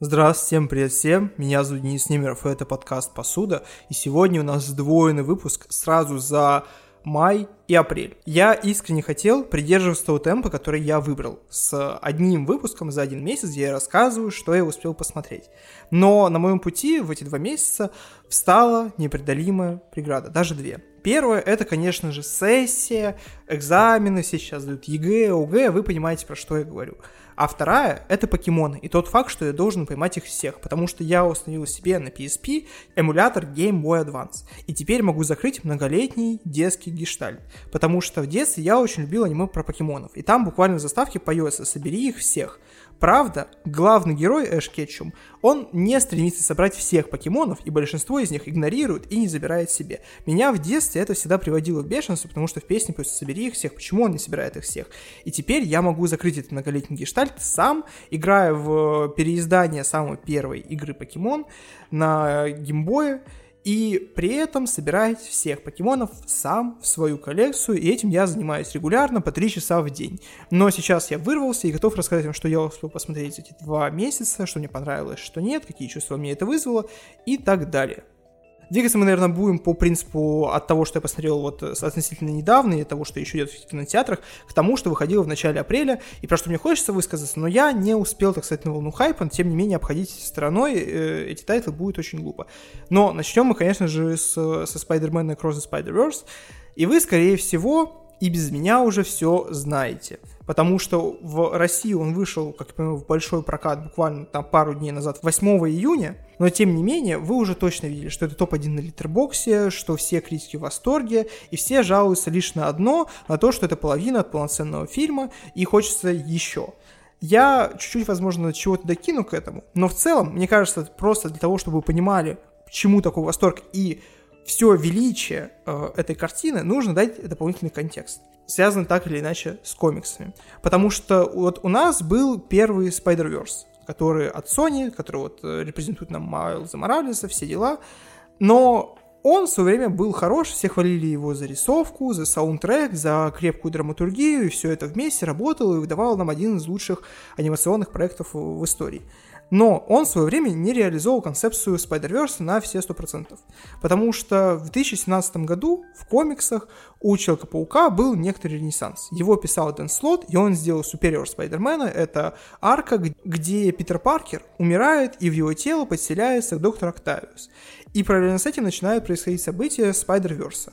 Здравствуйте, всем привет всем, меня зовут Денис Немеров, и это подкаст «Посуда», и сегодня у нас сдвоенный выпуск сразу за май и апрель. Я искренне хотел придерживаться того темпа, который я выбрал, с одним выпуском за один месяц, где я рассказываю, что я успел посмотреть. Но на моем пути в эти два месяца встала непреодолимая преграда, даже две. Первое, это, конечно же, сессия, экзамены, все сейчас дают ЕГЭ, ОГЭ, вы понимаете, про что я говорю. А вторая — это покемоны, и тот факт, что я должен поймать их всех, потому что я установил себе на PSP эмулятор Game Boy Advance, и теперь могу закрыть многолетний детский гештальт, потому что в детстве я очень любил аниме про покемонов, и там буквально в заставке поется «Собери их всех», Правда, главный герой Эш Кетчум, он не стремится собрать всех покемонов, и большинство из них игнорирует и не забирает себе. Меня в детстве это всегда приводило в бешенство, потому что в песне просто «собери их всех», почему он не собирает их всех? И теперь я могу закрыть этот многолетний гештальт сам, играя в переиздание самой первой игры покемон на геймбое, и при этом собирать всех покемонов сам в свою коллекцию, и этим я занимаюсь регулярно по 3 часа в день. Но сейчас я вырвался и готов рассказать вам, что я успел посмотреть эти два месяца, что мне понравилось, что нет, какие чувства мне это вызвало и так далее. Двигаться мы, наверное, будем по принципу от того, что я посмотрел вот относительно недавно, и того, что еще идет в кинотеатрах, к тому, что выходило в начале апреля, и про что мне хочется высказаться, но я не успел, так сказать, на волну хайпа, тем не менее, обходить стороной э, эти тайтлы будет очень глупо. Но начнем мы, конечно же, с, со Spider-Man Across the Spider-Verse, и вы, скорее всего, и без меня уже все знаете. Потому что в России он вышел, как я понимаю, в большой прокат буквально там пару дней назад, 8 июня, но тем не менее, вы уже точно видели, что это топ-1 на Letterboxd е, что все критики в восторге, и все жалуются лишь на одно, на то, что это половина от полноценного фильма, и хочется еще. Я чуть-чуть, возможно, чего-то докину к этому, но в целом, мне кажется, просто для того, чтобы вы понимали, почему такой восторг и все величие э, этой картины, нужно дать дополнительный контекст. Связан так или иначе с комиксами. Потому что вот у нас был первый Spider-Verse, который от Sony, который вот э, репрезентует нам Майлза Моралеса, все дела. Но он в свое время был хорош, все хвалили его за рисовку, за саундтрек, за крепкую драматургию, и все это вместе работало и выдавало нам один из лучших анимационных проектов в истории но он в свое время не реализовал концепцию Spider-Verse на все 100%. Потому что в 2017 году в комиксах у Человека-паука был некоторый ренессанс. Его писал Дэн Слот, и он сделал Superior Spider-Man. Это арка, где Питер Паркер умирает, и в его тело подселяется доктор Октавиус. И параллельно с этим начинают происходить события Spider-Verse,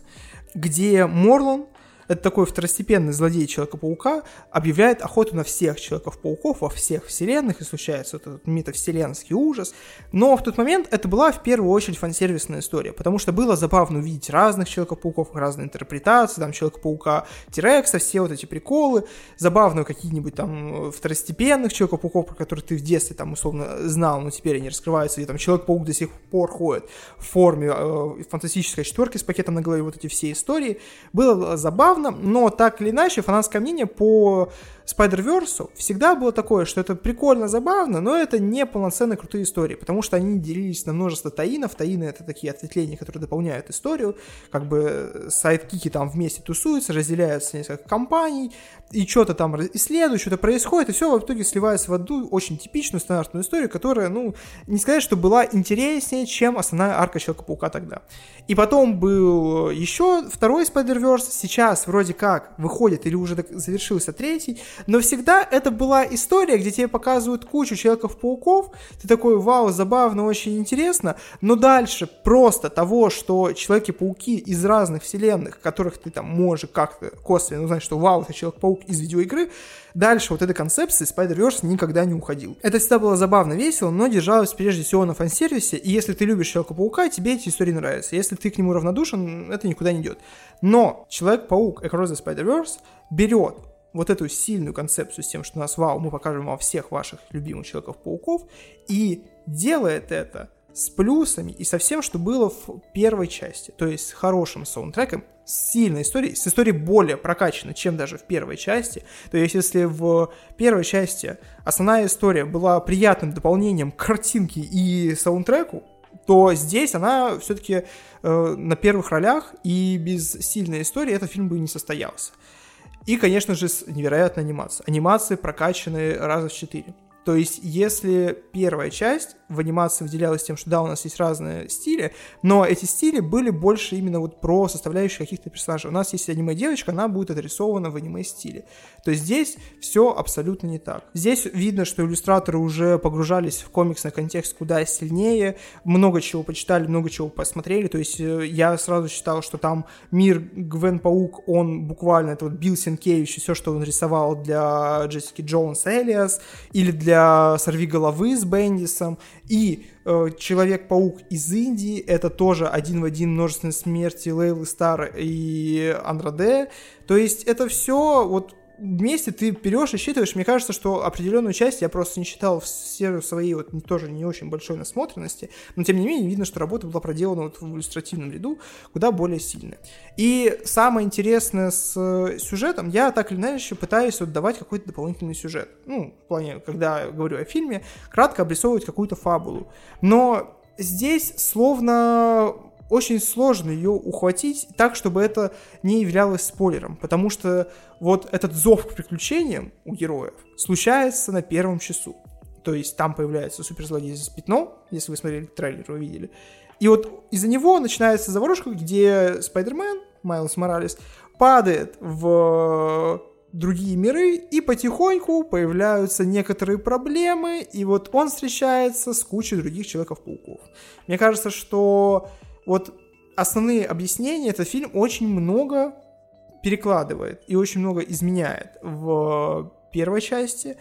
где Морлан это такой второстепенный злодей Человека-паука, объявляет охоту на всех Человеков-пауков во всех вселенных, и случается этот метавселенский ужас. Но в тот момент это была в первую очередь фансервисная история, потому что было забавно увидеть разных Человеков-пауков, разные интерпретации, там Человека-паука Тирекса, все вот эти приколы, забавно какие-нибудь там второстепенных Человеков-пауков, про которых ты в детстве там условно знал, но теперь они раскрываются, и там Человек-паук до сих пор ходит в форме э, фантастической четверки с пакетом на голове, вот эти все истории. Было забавно, забавно, но так или иначе фанатское мнение по Spider-Verse всегда было такое, что это прикольно, забавно, но это не полноценные крутые истории, потому что они делились на множество таинов. Таины — это такие ответвления, которые дополняют историю, как бы сайдкики там вместе тусуются, разделяются несколько компаний, и что-то там исследуют, что-то происходит, и все в итоге сливается в одну очень типичную стандартную историю, которая, ну, не сказать, что была интереснее, чем основная арка Человека-паука тогда. И потом был еще второй Spider-Verse, сейчас вроде как выходит, или уже завершился третий, но всегда это была история, где тебе показывают кучу Человеков-пауков, ты такой, вау, забавно, очень интересно, но дальше просто того, что Человеки-пауки из разных вселенных, которых ты там можешь как-то косвенно узнать, что вау, это Человек-паук из видеоигры, дальше вот этой концепции Spider-Verse никогда не уходил. Это всегда было забавно, весело, но держалось прежде всего на фан-сервисе, и если ты любишь Человека-паука, тебе эти истории нравятся. Если ты к нему равнодушен, это никуда не идет. Но Человек-паук Across the Spider-Verse берет вот эту сильную концепцию с тем, что у нас, вау, мы покажем вам всех ваших любимых Человеков-пауков, и делает это с плюсами и со всем, что было в первой части. То есть с хорошим саундтреком, с сильной историей, с историей более прокачанной, чем даже в первой части. То есть если в первой части основная история была приятным дополнением картинке и саундтреку, то здесь она все-таки э, на первых ролях, и без сильной истории этот фильм бы не состоялся. И, конечно же, с невероятной анимацией. Анимации прокачанные раза в четыре. То есть, если первая часть в анимации выделялась тем, что да, у нас есть разные стили, но эти стили были больше именно вот про составляющие каких-то персонажей. У нас есть аниме-девочка, она будет отрисована в аниме-стиле. То есть здесь все абсолютно не так. Здесь видно, что иллюстраторы уже погружались в комиксный контекст куда сильнее, много чего почитали, много чего посмотрели. То есть э, я сразу считал, что там мир Гвен Паук, он буквально, это вот Билл Сенкевич, все, что он рисовал для Джессики Джонс Элиас, или для Сорви головы с Бендисом, и э, Человек-паук из Индии, это тоже один в один множественные смерти Лейлы Стар и Андраде. То есть это все вот вместе ты берешь и считываешь. Мне кажется, что определенную часть я просто не считал в серию своей вот тоже не очень большой насмотренности, но тем не менее видно, что работа была проделана вот в иллюстративном ряду куда более сильная. И самое интересное с э, сюжетом, я так или иначе пытаюсь вот давать какой-то дополнительный сюжет. Ну, в плане, когда говорю о фильме, кратко обрисовывать какую-то фабулу. Но здесь словно очень сложно ее ухватить так, чтобы это не являлось спойлером, потому что вот этот зов к приключениям у героев случается на первом часу. То есть там появляется суперзлодей с пятно, если вы смотрели трейлер, вы видели. И вот из-за него начинается заварушка, где Спайдермен, Майлз Моралес, падает в другие миры, и потихоньку появляются некоторые проблемы, и вот он встречается с кучей других Человеков-пауков. Мне кажется, что вот основные объяснения этот фильм очень много перекладывает и очень много изменяет в первой части,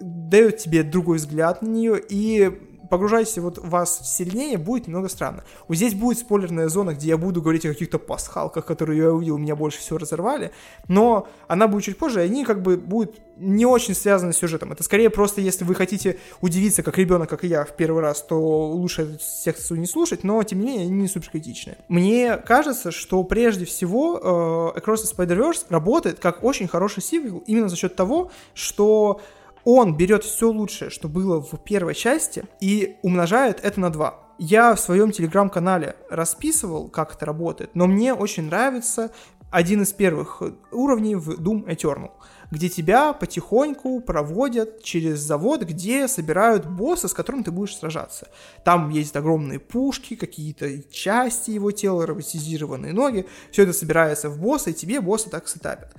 дает тебе другой взгляд на нее и погружаетесь вот вас сильнее, будет немного странно. Вот здесь будет спойлерная зона, где я буду говорить о каких-то пасхалках, которые я увидел, меня больше всего разорвали, но она будет чуть позже, и они как бы будут не очень связаны с сюжетом. Это скорее просто, если вы хотите удивиться, как ребенок, как и я, в первый раз, то лучше эту секцию не слушать, но, тем не менее, они не супер критичны. Мне кажется, что прежде всего э, Across the Spider-Verse работает как очень хороший сиквел именно за счет того, что он берет все лучшее, что было в первой части, и умножает это на 2. Я в своем телеграм-канале расписывал, как это работает, но мне очень нравится один из первых уровней в Doom Eternal, где тебя потихоньку проводят через завод, где собирают босса, с которым ты будешь сражаться. Там есть огромные пушки, какие-то части его тела, роботизированные ноги, все это собирается в босса, и тебе босса так сетапят.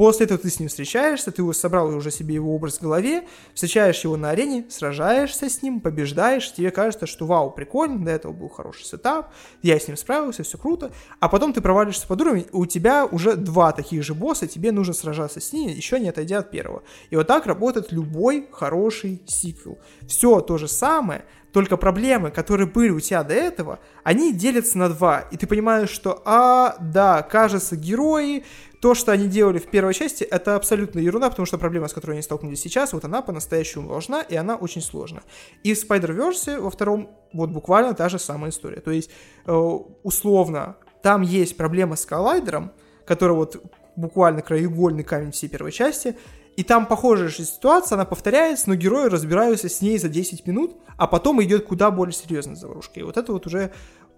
После этого ты с ним встречаешься, ты собрал уже себе его образ в голове, встречаешь его на арене, сражаешься с ним, побеждаешь, тебе кажется, что вау, прикольно, до этого был хороший сетап, я с ним справился, все круто, а потом ты провалишься под уровень, у тебя уже два таких же босса, тебе нужно сражаться с ними, еще не отойдя от первого. И вот так работает любой хороший сиквел. Все то же самое, только проблемы, которые были у тебя до этого, они делятся на два. И ты понимаешь, что, а, да, кажется, герои то, что они делали в первой части, это абсолютно ерунда, потому что проблема, с которой они столкнулись сейчас, вот она по-настоящему важна, и она очень сложна. И в Spider-Verse во втором вот буквально та же самая история. То есть, э, условно, там есть проблема с коллайдером, который вот буквально краеугольный камень всей первой части, и там похожая же ситуация, она повторяется, но герои разбираются с ней за 10 минут, а потом идет куда более серьезная заварушка. И вот это вот уже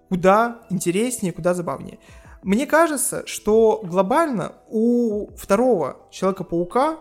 куда интереснее, куда забавнее. Мне кажется, что глобально у второго Человека-паука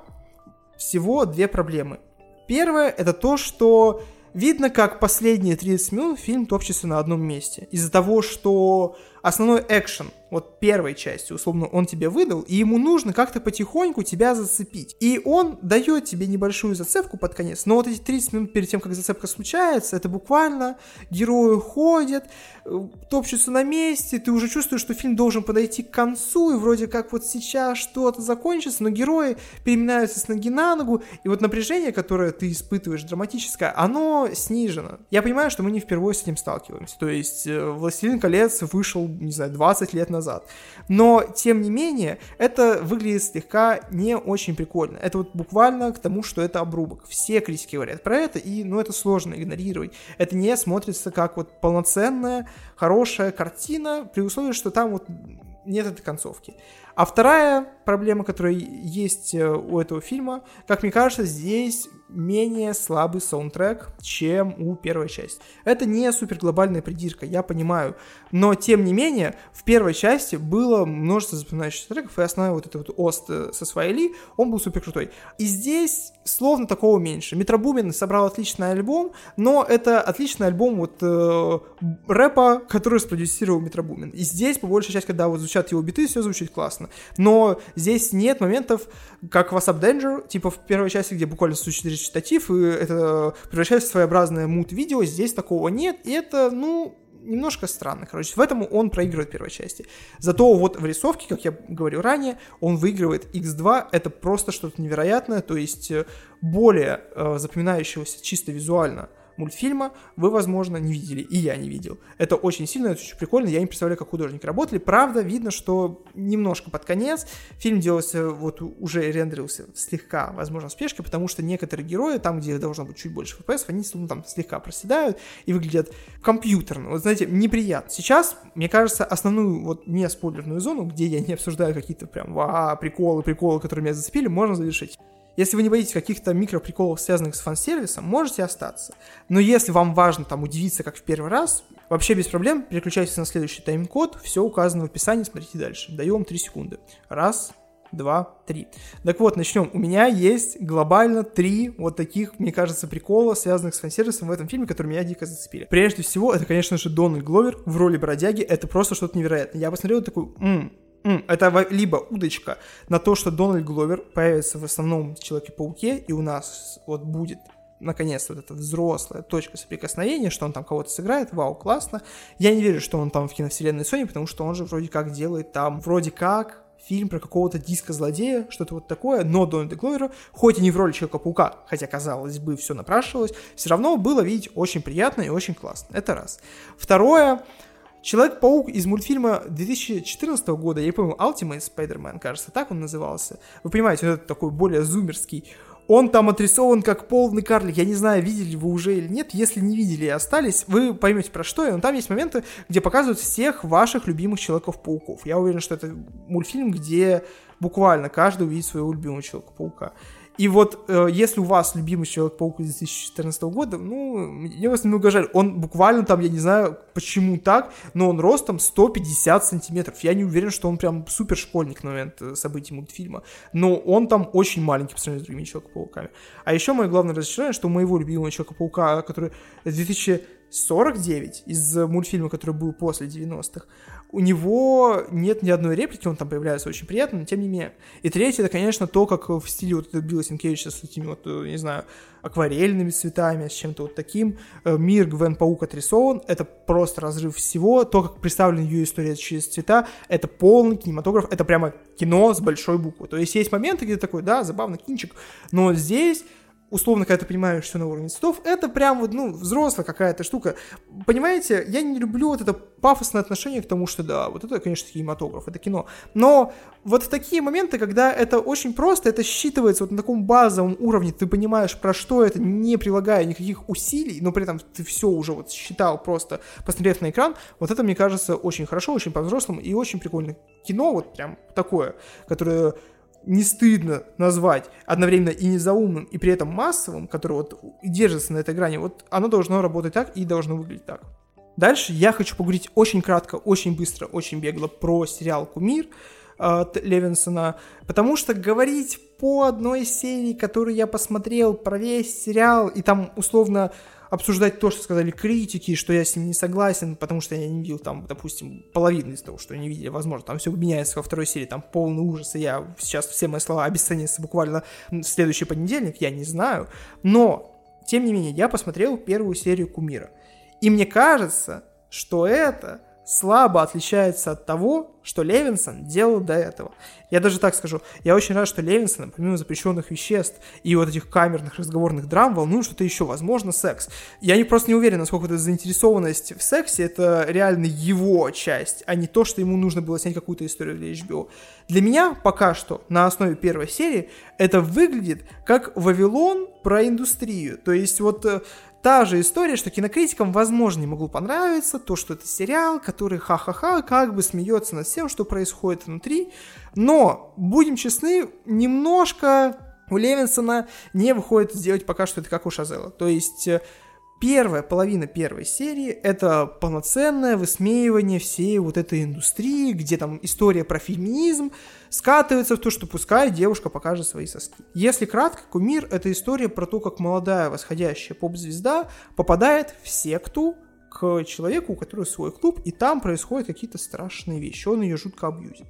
всего две проблемы. Первое это то, что видно, как последние 30 минут фильм топчется на одном месте. Из-за того, что основной экшен – вот первой части, условно, он тебе выдал, и ему нужно как-то потихоньку тебя зацепить. И он дает тебе небольшую зацепку под конец, но вот эти 30 минут перед тем, как зацепка случается, это буквально герои ходят, э, топчутся на месте, ты уже чувствуешь, что фильм должен подойти к концу, и вроде как вот сейчас что-то закончится, но герои переминаются с ноги на ногу, и вот напряжение, которое ты испытываешь драматическое, оно снижено. Я понимаю, что мы не впервые с этим сталкиваемся, то есть э, «Властелин колец» вышел, не знаю, 20 лет назад. Но, тем не менее, это выглядит слегка не очень прикольно. Это вот буквально к тому, что это обрубок. Все критики говорят про это, и, ну, это сложно игнорировать. Это не смотрится как вот полноценная, хорошая картина, при условии, что там вот нет этой концовки. А вторая проблема, которая есть э, у этого фильма, как мне кажется, здесь менее слабый саундтрек, чем у первой части. Это не супер глобальная придирка, я понимаю, но тем не менее в первой части было множество запоминающихся треков, и основной вот этот вот ост э, со своей он был супер крутой. И здесь словно такого меньше. Метробумен собрал отличный альбом, но это отличный альбом вот э, рэпа, который спродюсировал Метробумен. И здесь, по большей части, когда вот звучат его биты, все звучит классно. Но здесь нет моментов, как в WhatsApp Danger, типа в первой части, где буквально звучит речитатив, и это превращается в своеобразное мут-видео, здесь такого нет, и это, ну, немножко странно, короче. В этом он проигрывает первой части. Зато вот в рисовке, как я говорил ранее, он выигрывает X2. Это просто что-то невероятное, то есть э, более э, запоминающегося чисто визуально – мультфильма вы, возможно, не видели, и я не видел. Это очень сильно, это очень прикольно, я не представляю, как художники работали. Правда, видно, что немножко под конец фильм делался, вот уже рендерился слегка, возможно, спешкой, потому что некоторые герои, там, где должно быть чуть больше FPS, они ну, там слегка проседают и выглядят компьютерно. Вот, знаете, неприятно. Сейчас, мне кажется, основную вот не спойлерную зону, где я не обсуждаю какие-то прям ва, приколы, приколы, которые меня зацепили, можно завершить. Если вы не боитесь каких-то микроприколов, связанных с фан-сервисом, можете остаться. Но если вам важно там удивиться, как в первый раз, вообще без проблем, переключайтесь на следующий тайм-код, все указано в описании, смотрите дальше. Даю вам 3 секунды. Раз, два, три. Так вот, начнем. У меня есть глобально три вот таких, мне кажется, прикола, связанных с фан-сервисом в этом фильме, которые меня дико зацепили. Прежде всего, это, конечно же, Дональд Гловер в роли бродяги. Это просто что-то невероятное. Я посмотрел такой, м это либо удочка на то, что Дональд Гловер появится в основном Человеке-пауке, и у нас вот будет наконец вот эта взрослая точка соприкосновения, что он там кого-то сыграет, вау, классно. Я не верю, что он там в киновселенной Sony, потому что он же вроде как делает там, вроде как, фильм про какого-то диска-злодея, что-то вот такое, но Дональда Гловера, хоть и не в роли Человека-паука, хотя, казалось бы, все напрашивалось, все равно было видеть очень приятно и очень классно. Это раз. Второе, Человек-паук из мультфильма 2014 года, я помню, Ultimate Spider-Man, кажется, так он назывался. Вы понимаете, он это такой более зумерский. Он там отрисован как полный карлик. Я не знаю, видели вы уже или нет. Если не видели и остались, вы поймете про что. Но там есть моменты, где показывают всех ваших любимых Человеков-пауков. Я уверен, что это мультфильм, где буквально каждый увидит своего любимого Человека-паука. И вот э, если у вас любимый Человек-паук из 2014 года, ну, мне вас немного жаль. Он буквально там, я не знаю, почему так, но он ростом 150 сантиметров. Я не уверен, что он прям супер школьник на момент э, событий мультфильма. Но он там очень маленький по сравнению с другими Человек-пауками. А еще мое главное разочарование, что моего любимого Человека-паука, который 2049 из мультфильма, который был после 90-х, у него нет ни одной реплики, он там появляется очень приятно, но тем не менее. И третье, это, конечно, то, как в стиле вот Билла Синкевича с этими вот, э, не знаю, акварельными цветами, с чем-то вот таким. Э, мир Гвен Паук отрисован, это просто разрыв всего. То, как представлена ее история через цвета, это полный кинематограф, это прямо кино с большой буквы. То есть есть моменты, где такой, да, забавный кинчик, но здесь условно, когда ты понимаешь все на уровне цветов, это прям вот, ну, взрослая какая-то штука. Понимаете, я не люблю вот это пафосное отношение к тому, что да, вот это, конечно, кинематограф, это кино. Но вот в такие моменты, когда это очень просто, это считывается вот на таком базовом уровне, ты понимаешь, про что это, не прилагая никаких усилий, но при этом ты все уже вот считал просто, посмотрев на экран, вот это, мне кажется, очень хорошо, очень по-взрослому и очень прикольно. Кино вот прям такое, которое не стыдно назвать одновременно и незаумным, и при этом массовым, который вот держится на этой грани, вот оно должно работать так и должно выглядеть так. Дальше я хочу поговорить очень кратко, очень быстро, очень бегло про сериал «Кумир», от Левинсона, потому что говорить по одной серии, которую я посмотрел, про весь сериал, и там условно обсуждать то, что сказали критики, что я с ним не согласен, потому что я не видел там, допустим, половины из того, что они видели, возможно, там все меняется во второй серии, там полный ужас, и я сейчас все мои слова обесценятся буквально в следующий понедельник, я не знаю, но, тем не менее, я посмотрел первую серию Кумира, и мне кажется, что это слабо отличается от того, что Левинсон делал до этого. Я даже так скажу, я очень рад, что Левинсон, помимо запрещенных веществ и вот этих камерных разговорных драм, волнует что-то еще, возможно, секс. Я не, просто не уверен, насколько эта заинтересованность в сексе, это реально его часть, а не то, что ему нужно было снять какую-то историю для HBO. Для меня пока что на основе первой серии это выглядит как Вавилон про индустрию. То есть вот э, та же история, что кинокритикам, возможно, не могло понравиться то, что это сериал, который ха-ха-ха как бы смеется над всем, что происходит внутри. Но, будем честны, немножко у Левинсона не выходит сделать пока что это как у Шазела. То есть э, первая половина первой серии — это полноценное высмеивание всей вот этой индустрии, где там история про феминизм скатывается в то, что пускай девушка покажет свои соски. Если кратко, «Кумир» — это история про то, как молодая восходящая поп-звезда попадает в секту, к человеку, у которого свой клуб, и там происходят какие-то страшные вещи. Он ее жутко абьюзит.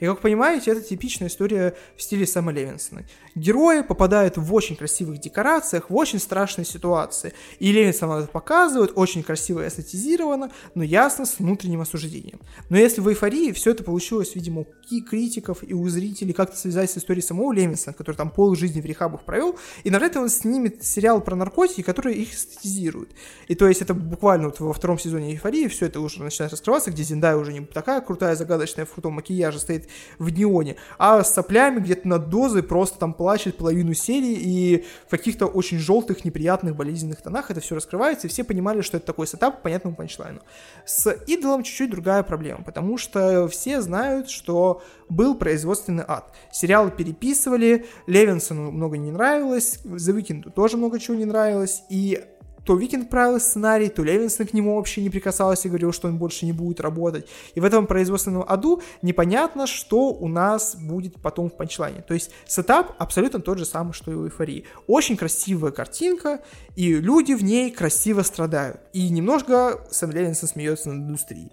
И, как понимаете, это типичная история в стиле Сэма Левинсона. Герои попадают в очень красивых декорациях, в очень страшные ситуации. И Левинсон это показывает, очень красиво и эстетизировано, но ясно с внутренним осуждением. Но если в эйфории все это получилось, видимо, у критиков и у зрителей как-то связать с историей самого Левинсона, который там пол жизни в рехабах провел, и на это он снимет сериал про наркотики, который их эстетизирует. И то есть это буквально вот во втором сезоне эйфории все это уже начинает раскрываться, где Зиндая уже не такая крутая, загадочная в крутом макияже стоит в неоне, а с соплями где-то над дозой просто там плачет половину серии, и в каких-то очень желтых, неприятных, болезненных тонах это все раскрывается, и все понимали, что это такой сетап по понятному панчлайну. С идолом чуть-чуть другая проблема, потому что все знают, что был производственный ад. Сериалы переписывали, Левинсону много не нравилось, The Weeknd тоже много чего не нравилось, и то Викинг правил сценарий, то Левинсон к нему вообще не прикасался и говорил, что он больше не будет работать. И в этом производственном аду непонятно, что у нас будет потом в панчлайне. То есть сетап абсолютно тот же самый, что и у эйфории. Очень красивая картинка, и люди в ней красиво страдают. И немножко Сэм Левинсон смеется над индустрией.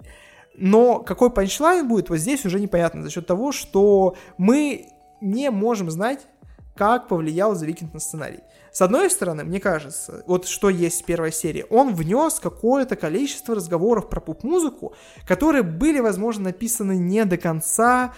Но какой панчлайн будет, вот здесь уже непонятно за счет того, что мы не можем знать, как повлиял The Weeknd на сценарий. С одной стороны, мне кажется, вот что есть в первой серии, он внес какое-то количество разговоров про поп-музыку, которые были, возможно, написаны не до конца,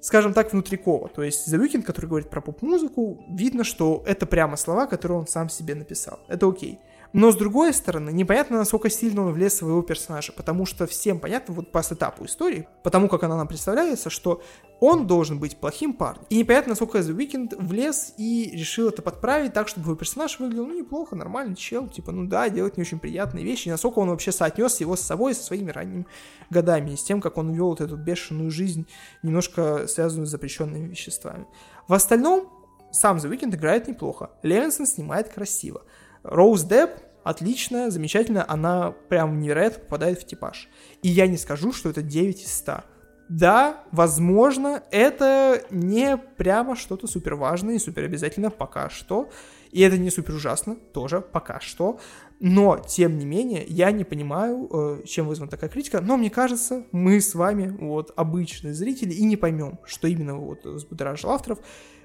скажем так, внутрикова. То есть The Weeknd, который говорит про поп-музыку, видно, что это прямо слова, которые он сам себе написал. Это окей. Но с другой стороны, непонятно, насколько сильно он влез в своего персонажа, потому что всем понятно вот по сетапу истории, потому как она нам представляется, что он должен быть плохим парнем. И непонятно, насколько The Weeknd влез и решил это подправить так, чтобы его персонаж выглядел, ну, неплохо, нормальный чел, типа, ну да, делать не очень приятные вещи, и насколько он вообще соотнес его с собой, со своими ранними годами, и с тем, как он вел вот эту бешеную жизнь, немножко связанную с запрещенными веществами. В остальном, сам The Weeknd играет неплохо, Левинсон снимает красиво. Роуз Депп отличная, замечательная, она прям невероятно попадает в типаж. И я не скажу, что это 9 из 100. Да, возможно, это не прямо что-то супер важное и супер обязательно пока что. И это не супер ужасно, тоже пока что. Но, тем не менее, я не понимаю, э, чем вызвана такая критика. Но мне кажется, мы с вами, вот, обычные зрители, и не поймем, что именно вот взбудоражило авторов.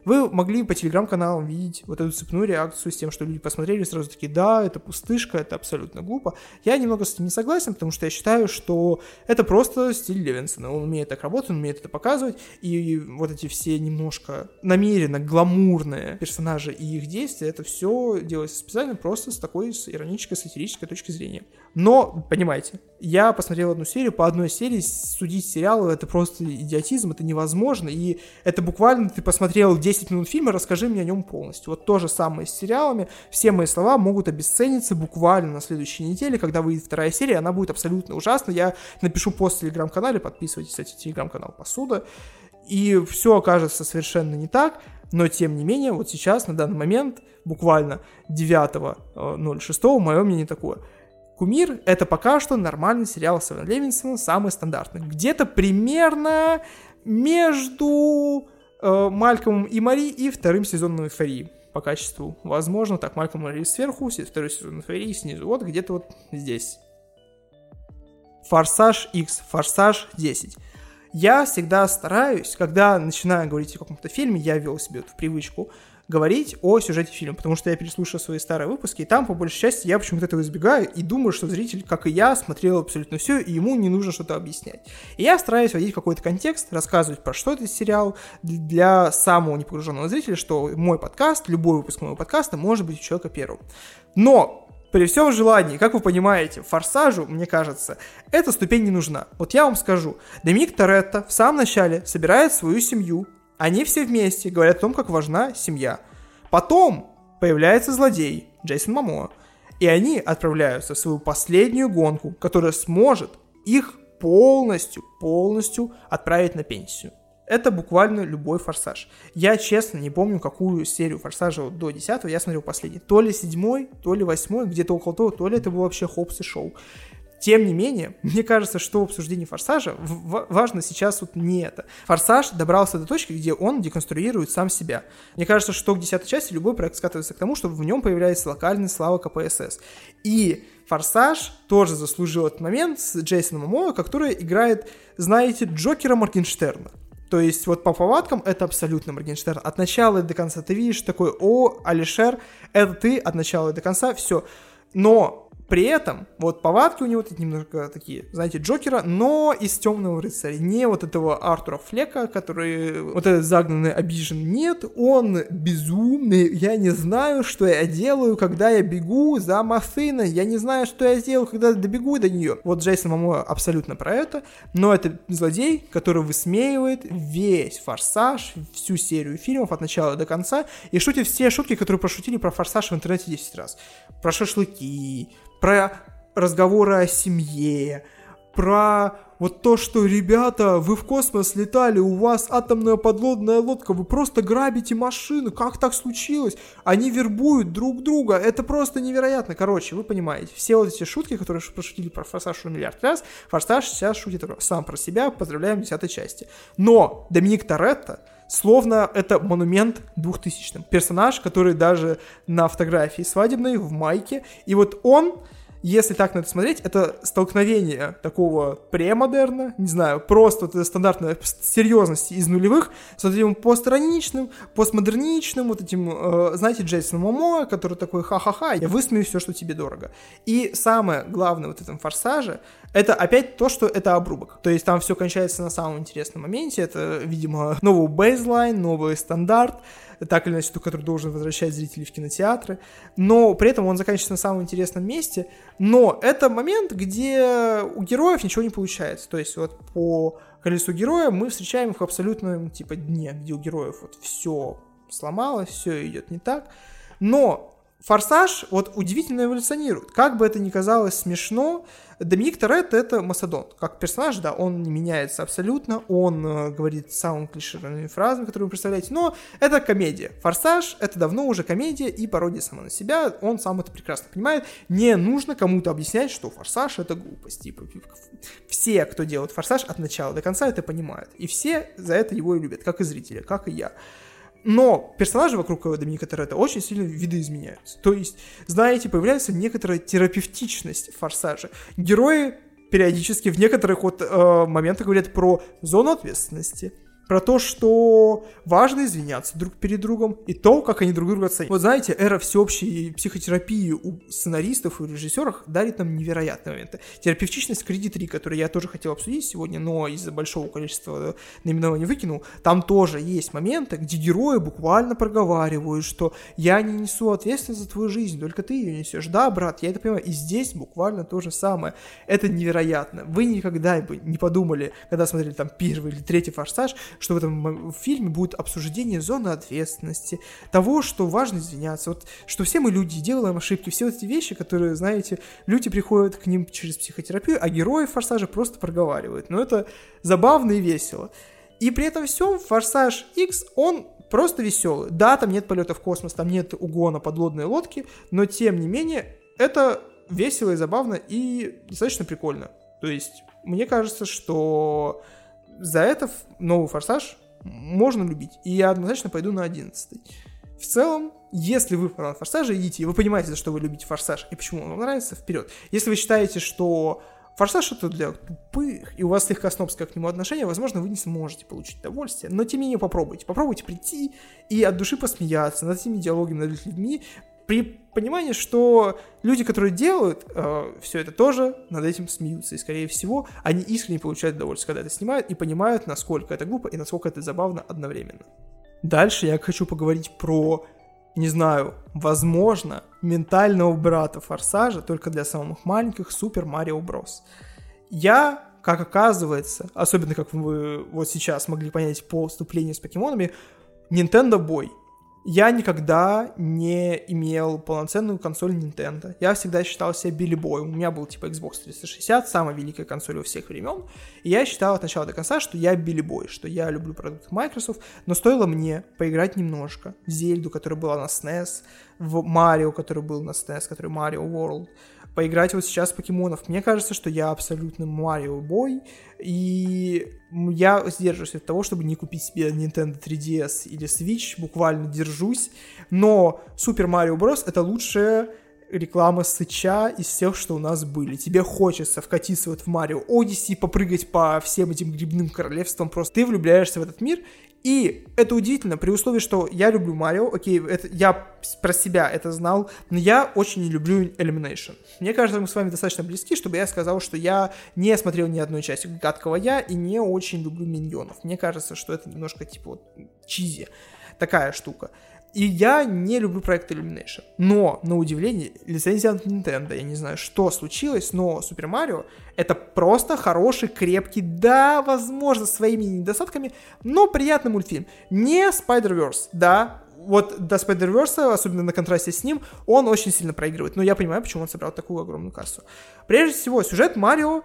Вы могли по телеграм-каналам видеть вот эту цепную реакцию с тем, что люди посмотрели сразу такие, да, это пустышка, это абсолютно глупо. Я немного с этим не согласен, потому что я считаю, что это просто стиль Левинсона. Он умеет так работать, он умеет это показывать, и вот эти все немножко намеренно гламурные персонажи и их действия, это все делается специально просто с такой с иронической, сатирической точки зрения. Но, понимаете, я посмотрел одну серию, по одной серии судить сериалы это просто идиотизм, это невозможно, и это буквально ты посмотрел 10 минут фильма, расскажи мне о нем полностью. Вот то же самое с сериалами, все мои слова могут обесцениться буквально на следующей неделе, когда выйдет вторая серия, она будет абсолютно ужасна, я напишу пост в телеграм-канале, подписывайтесь, кстати, телеграм-канал Посуда, и все окажется совершенно не так, но тем не менее, вот сейчас, на данный момент, буквально 9.06, э, мое мнение такое – Кумир — это пока что нормальный сериал Сэма Левинсона, самый стандартный. Где-то примерно между э, Малькомом и Мари и вторым сезоном Эйфории по качеству. Возможно, так, Мальком и Мари сверху, второй сезон Эйфории снизу. Вот где-то вот здесь. Форсаж X, Форсаж 10. Я всегда стараюсь, когда начинаю говорить о каком-то фильме, я вел себе эту привычку — говорить о сюжете фильма, потому что я переслушал свои старые выпуски, и там, по большей части, я почему-то этого избегаю и думаю, что зритель, как и я, смотрел абсолютно все, и ему не нужно что-то объяснять. И я стараюсь вводить какой-то контекст, рассказывать про что этот сериал для самого непогруженного зрителя, что мой подкаст, любой выпуск моего подкаста может быть у человека первым. Но при всем желании, как вы понимаете, форсажу, мне кажется, эта ступень не нужна. Вот я вам скажу, Доминик Торетто в самом начале собирает свою семью, они все вместе говорят о том, как важна семья. Потом появляется злодей Джейсон Мамо, и они отправляются в свою последнюю гонку, которая сможет их полностью, полностью отправить на пенсию. Это буквально любой форсаж. Я, честно, не помню, какую серию форсажа вот до 10 я смотрел последний. То ли седьмой, то ли восьмой, где-то около того, то ли это был вообще Хопс и Шоу. Тем не менее, мне кажется, что в обсуждении «Форсажа» важно сейчас вот не это. «Форсаж» добрался до точки, где он деконструирует сам себя. Мне кажется, что к десятой части любой проект скатывается к тому, чтобы в нем появляется локальная слава КПСС. И «Форсаж» тоже заслужил этот момент с Джейсоном Момоа, который играет, знаете, Джокера Моргенштерна. То есть вот по повадкам это абсолютно Моргенштерн. От начала до конца ты видишь такой, о, Алишер, это ты от начала до конца, все. Но при этом, вот повадки у него тут немножко такие, знаете, Джокера, но из Темного рыцаря. Не вот этого Артура Флека, который вот этот загнанный обижен. Нет, он безумный. Я не знаю, что я делаю, когда я бегу за машиной. Я не знаю, что я сделаю, когда добегу до нее. Вот Джейсон Мамо абсолютно про это. Но это злодей, который высмеивает весь форсаж, всю серию фильмов от начала до конца. И шутит все шутки, которые прошутили про форсаж в интернете 10 раз. Про шашлыки, про разговоры о семье, про вот то, что, ребята, вы в космос летали, у вас атомная подлодная лодка, вы просто грабите машину, как так случилось? Они вербуют друг друга, это просто невероятно. Короче, вы понимаете, все вот эти шутки, которые пошутили про Форсаж миллиард раз, Форсаж сейчас шутит сам про себя, поздравляем в десятой части. Но Доминик Торетто, словно это монумент двухтысячным. Персонаж, который даже на фотографии свадебной, в майке, и вот он если так на это смотреть, это столкновение такого премодерна, не знаю, просто вот стандартной серьезности из нулевых с вот этим постироничным, постмодерничным, вот этим, э, знаете, Джейсоном Момоа, который такой ха-ха-ха, я высмею все, что тебе дорого. И самое главное вот в этом форсаже, это опять то, что это обрубок. То есть там все кончается на самом интересном моменте, это, видимо, новый бейзлайн, новый стандарт, так или иначе, который должен возвращать зрителей в кинотеатры, но при этом он заканчивается на самом интересном месте, но это момент, где у героев ничего не получается, то есть вот по колесу героя мы встречаем их в абсолютном типа дне, где у героев вот все сломалось, все идет не так, но Форсаж вот удивительно эволюционирует. Как бы это ни казалось смешно, Доминик Торетто — это мастодонт. Как персонаж, да, он не меняется абсолютно, он э, говорит самыми клишированными фразами, которые вы представляете, но это комедия. «Форсаж» — это давно уже комедия и пародия сама на себя, он сам это прекрасно понимает. Не нужно кому-то объяснять, что «Форсаж» — это глупость. Типа, все, кто делает «Форсаж» от начала до конца, это понимают. И все за это его и любят, как и зрители, как и я. Но персонажи вокруг Доминика Торетто очень сильно видоизменяются. То есть, знаете, появляется некоторая терапевтичность в «Форсаже». Герои периодически в некоторых вот э, моментах говорят про зону ответственности, про то, что важно извиняться друг перед другом, и то, как они друг друга оценивают. Вот знаете, эра всеобщей психотерапии у сценаристов и режиссеров дарит нам невероятные моменты. Терапевтичность Кредит 3, которую я тоже хотел обсудить сегодня, но из-за большого количества наименований выкинул, там тоже есть моменты, где герои буквально проговаривают, что я не несу ответственность за твою жизнь, только ты ее несешь. Да, брат, я это понимаю. И здесь буквально то же самое. Это невероятно. Вы никогда бы не подумали, когда смотрели там первый или третий форсаж, что в этом фильме будет обсуждение зоны ответственности, того, что важно извиняться, вот, что все мы люди, делаем ошибки, все эти вещи, которые, знаете, люди приходят к ним через психотерапию, а герои Форсажа просто проговаривают. Но это забавно и весело. И при этом всем Форсаж X, он просто веселый. Да, там нет полета в космос, там нет угона подлодной лодки, но тем не менее это весело и забавно и достаточно прикольно. То есть мне кажется, что за это новый «Форсаж» можно любить. И я однозначно пойду на 11 В целом, если вы фанат «Форсажа», идите, и вы понимаете, за что вы любите «Форсаж» и почему он вам нравится, вперед. Если вы считаете, что Форсаж это для тупых, и у вас слегка снобское к нему отношение, возможно, вы не сможете получить удовольствие, но тем не менее попробуйте. Попробуйте прийти и от души посмеяться над этими диалогами, над людьми, при понимании, что люди, которые делают э, все это, тоже над этим смеются. И, скорее всего, они искренне получают удовольствие, когда это снимают, и понимают, насколько это глупо и насколько это забавно одновременно. Дальше я хочу поговорить про, не знаю, возможно, ментального брата Форсажа, только для самых маленьких, Супер Марио Брос. Я, как оказывается, особенно как вы вот сейчас могли понять по вступлению с покемонами, Nintendo Boy я никогда не имел полноценную консоль Nintendo. Я всегда считал себя Билли Бой. У меня был типа Xbox 360, самая великая консоль во всех времен. И я считал от начала до конца, что я Билли Бой, что я люблю продукты Microsoft. Но стоило мне поиграть немножко в Зельду, которая была на SNES, в Марио, который был на SNES, который Mario World, поиграть вот сейчас в покемонов. Мне кажется, что я абсолютно Марио Бой, и я сдерживаюсь от того, чтобы не купить себе Nintendo 3DS или Switch, буквально держусь, но Super Mario Bros. это лучшая реклама сыча из всех, что у нас были. Тебе хочется вкатиться вот в Марио Odyssey, попрыгать по всем этим грибным королевствам, просто ты влюбляешься в этот мир, и это удивительно, при условии, что я люблю Марио, окей, это, я про себя это знал, но я очень не люблю Elimination. Мне кажется, мы с вами достаточно близки, чтобы я сказал, что я не смотрел ни одной части Гадкого Я и не очень люблю Миньонов. Мне кажется, что это немножко типа вот чизи, такая штука. И я не люблю проект Illumination. Но, на удивление, лицензия от Nintendo, я не знаю, что случилось, но Super Mario это просто хороший, крепкий, да, возможно, своими недостатками, но приятный мультфильм. Не Spider-Verse, да, вот до Spider-Verse, особенно на контрасте с ним, он очень сильно проигрывает. Но я понимаю, почему он собрал такую огромную кассу. Прежде всего, сюжет Марио,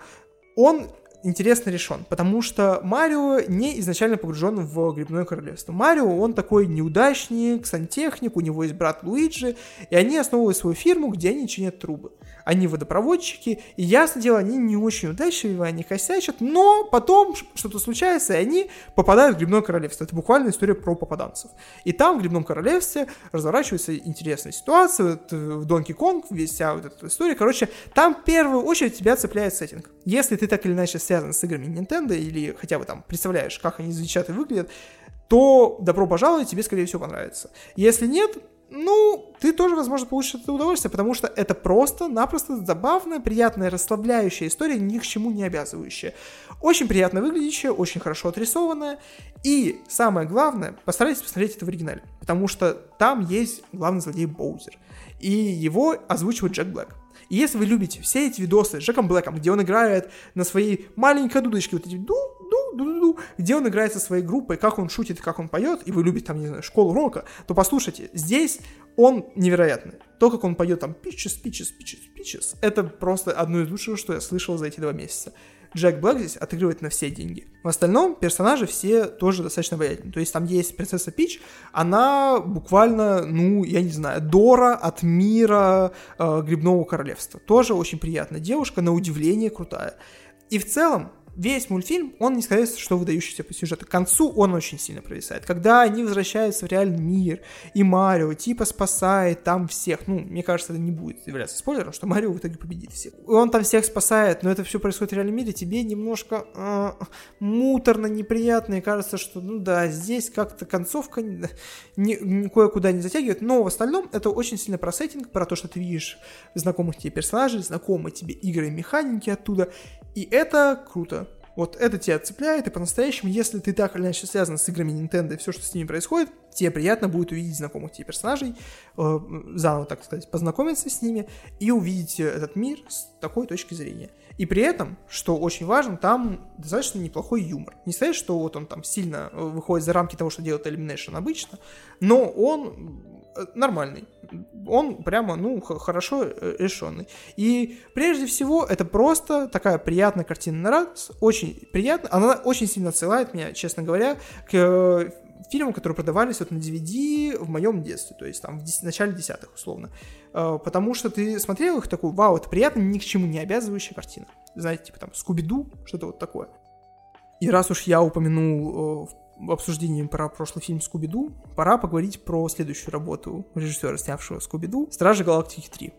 он интересно решен, потому что Марио не изначально погружен в Грибное Королевство. Марио, он такой неудачник, сантехник, у него есть брат Луиджи, и они основывают свою фирму, где они чинят трубы они водопроводчики, и ясно дело, они не очень удачливые, они косячат, но потом что-то случается, и они попадают в Грибное Королевство. Это буквально история про попаданцев. И там, в Грибном Королевстве, разворачивается интересная ситуация, вот, э, в Донки Конг, вся вот эта история. Короче, там в первую очередь тебя цепляет сеттинг. Если ты так или иначе связан с играми Nintendo, или хотя бы там представляешь, как они звучат и выглядят, то добро пожаловать, тебе, скорее всего, понравится. Если нет, ну, ты тоже, возможно, получишь это удовольствие, потому что это просто-напросто забавная, приятная, расслабляющая история, ни к чему не обязывающая. Очень приятно выглядящая, очень хорошо отрисованная, и самое главное, постарайтесь посмотреть это в оригинале, потому что там есть главный злодей Боузер, и его озвучивает Джек Блэк. И если вы любите все эти видосы с Джеком Блэком, где он играет на своей маленькой дудочке, вот эти ду ду ду ду где он играет со своей группой, как он шутит, как он поет, и вы любите там, не знаю, школу рока, то послушайте, здесь он невероятный. То, как он поет там pitches, pitches, pitches, pitches, это просто одно из лучшего, что я слышал за эти два месяца. Джек Блэк здесь отыгрывает на все деньги. В остальном персонажи все тоже достаточно обаятельны. То есть там есть принцесса Пич, она буквально, ну, я не знаю, Дора от мира э, Грибного Королевства. Тоже очень приятная девушка, на удивление крутая. И в целом, весь мультфильм, он не сказать, что выдающийся по сюжету. К концу он очень сильно провисает. Когда они возвращаются в реальный мир, и Марио типа спасает там всех, ну, мне кажется, это не будет являться спойлером, что Марио в итоге победит всех. И он там всех спасает, но это все происходит в реальном мире, тебе немножко э, муторно, неприятно, и кажется, что, ну да, здесь как-то концовка не, не, кое-куда не затягивает, но в остальном это очень сильно про сеттинг, про то, что ты видишь знакомых тебе персонажей, знакомые тебе игры и механики оттуда, и это круто. Вот это тебя цепляет, и по-настоящему, если ты так или иначе связан с играми Nintendo и все, что с ними происходит, тебе приятно будет увидеть знакомых тебе персонажей, э, заново, так сказать, познакомиться с ними и увидеть этот мир с такой точки зрения. И при этом, что очень важно, там достаточно неплохой юмор. Не сказать, что вот он там сильно э, выходит за рамки того, что делает Elimination обычно, но он нормальный он прямо, ну, хорошо э, решенный. И прежде всего, это просто такая приятная картина на раз, очень приятно. Она очень сильно отсылает меня, честно говоря, к э, фильмам, которые продавались вот на DVD в моем детстве, то есть там в начале десятых, условно. Э, потому что ты смотрел их такой, вау, это приятно, ни к чему не обязывающая картина. Знаете, типа там Скуби-Ду, что-то вот такое. И раз уж я упомянул обсуждением про прошлый фильм «Скуби-Ду», пора поговорить про следующую работу режиссера, снявшего «Скуби-Ду» «Стражи Галактики 3».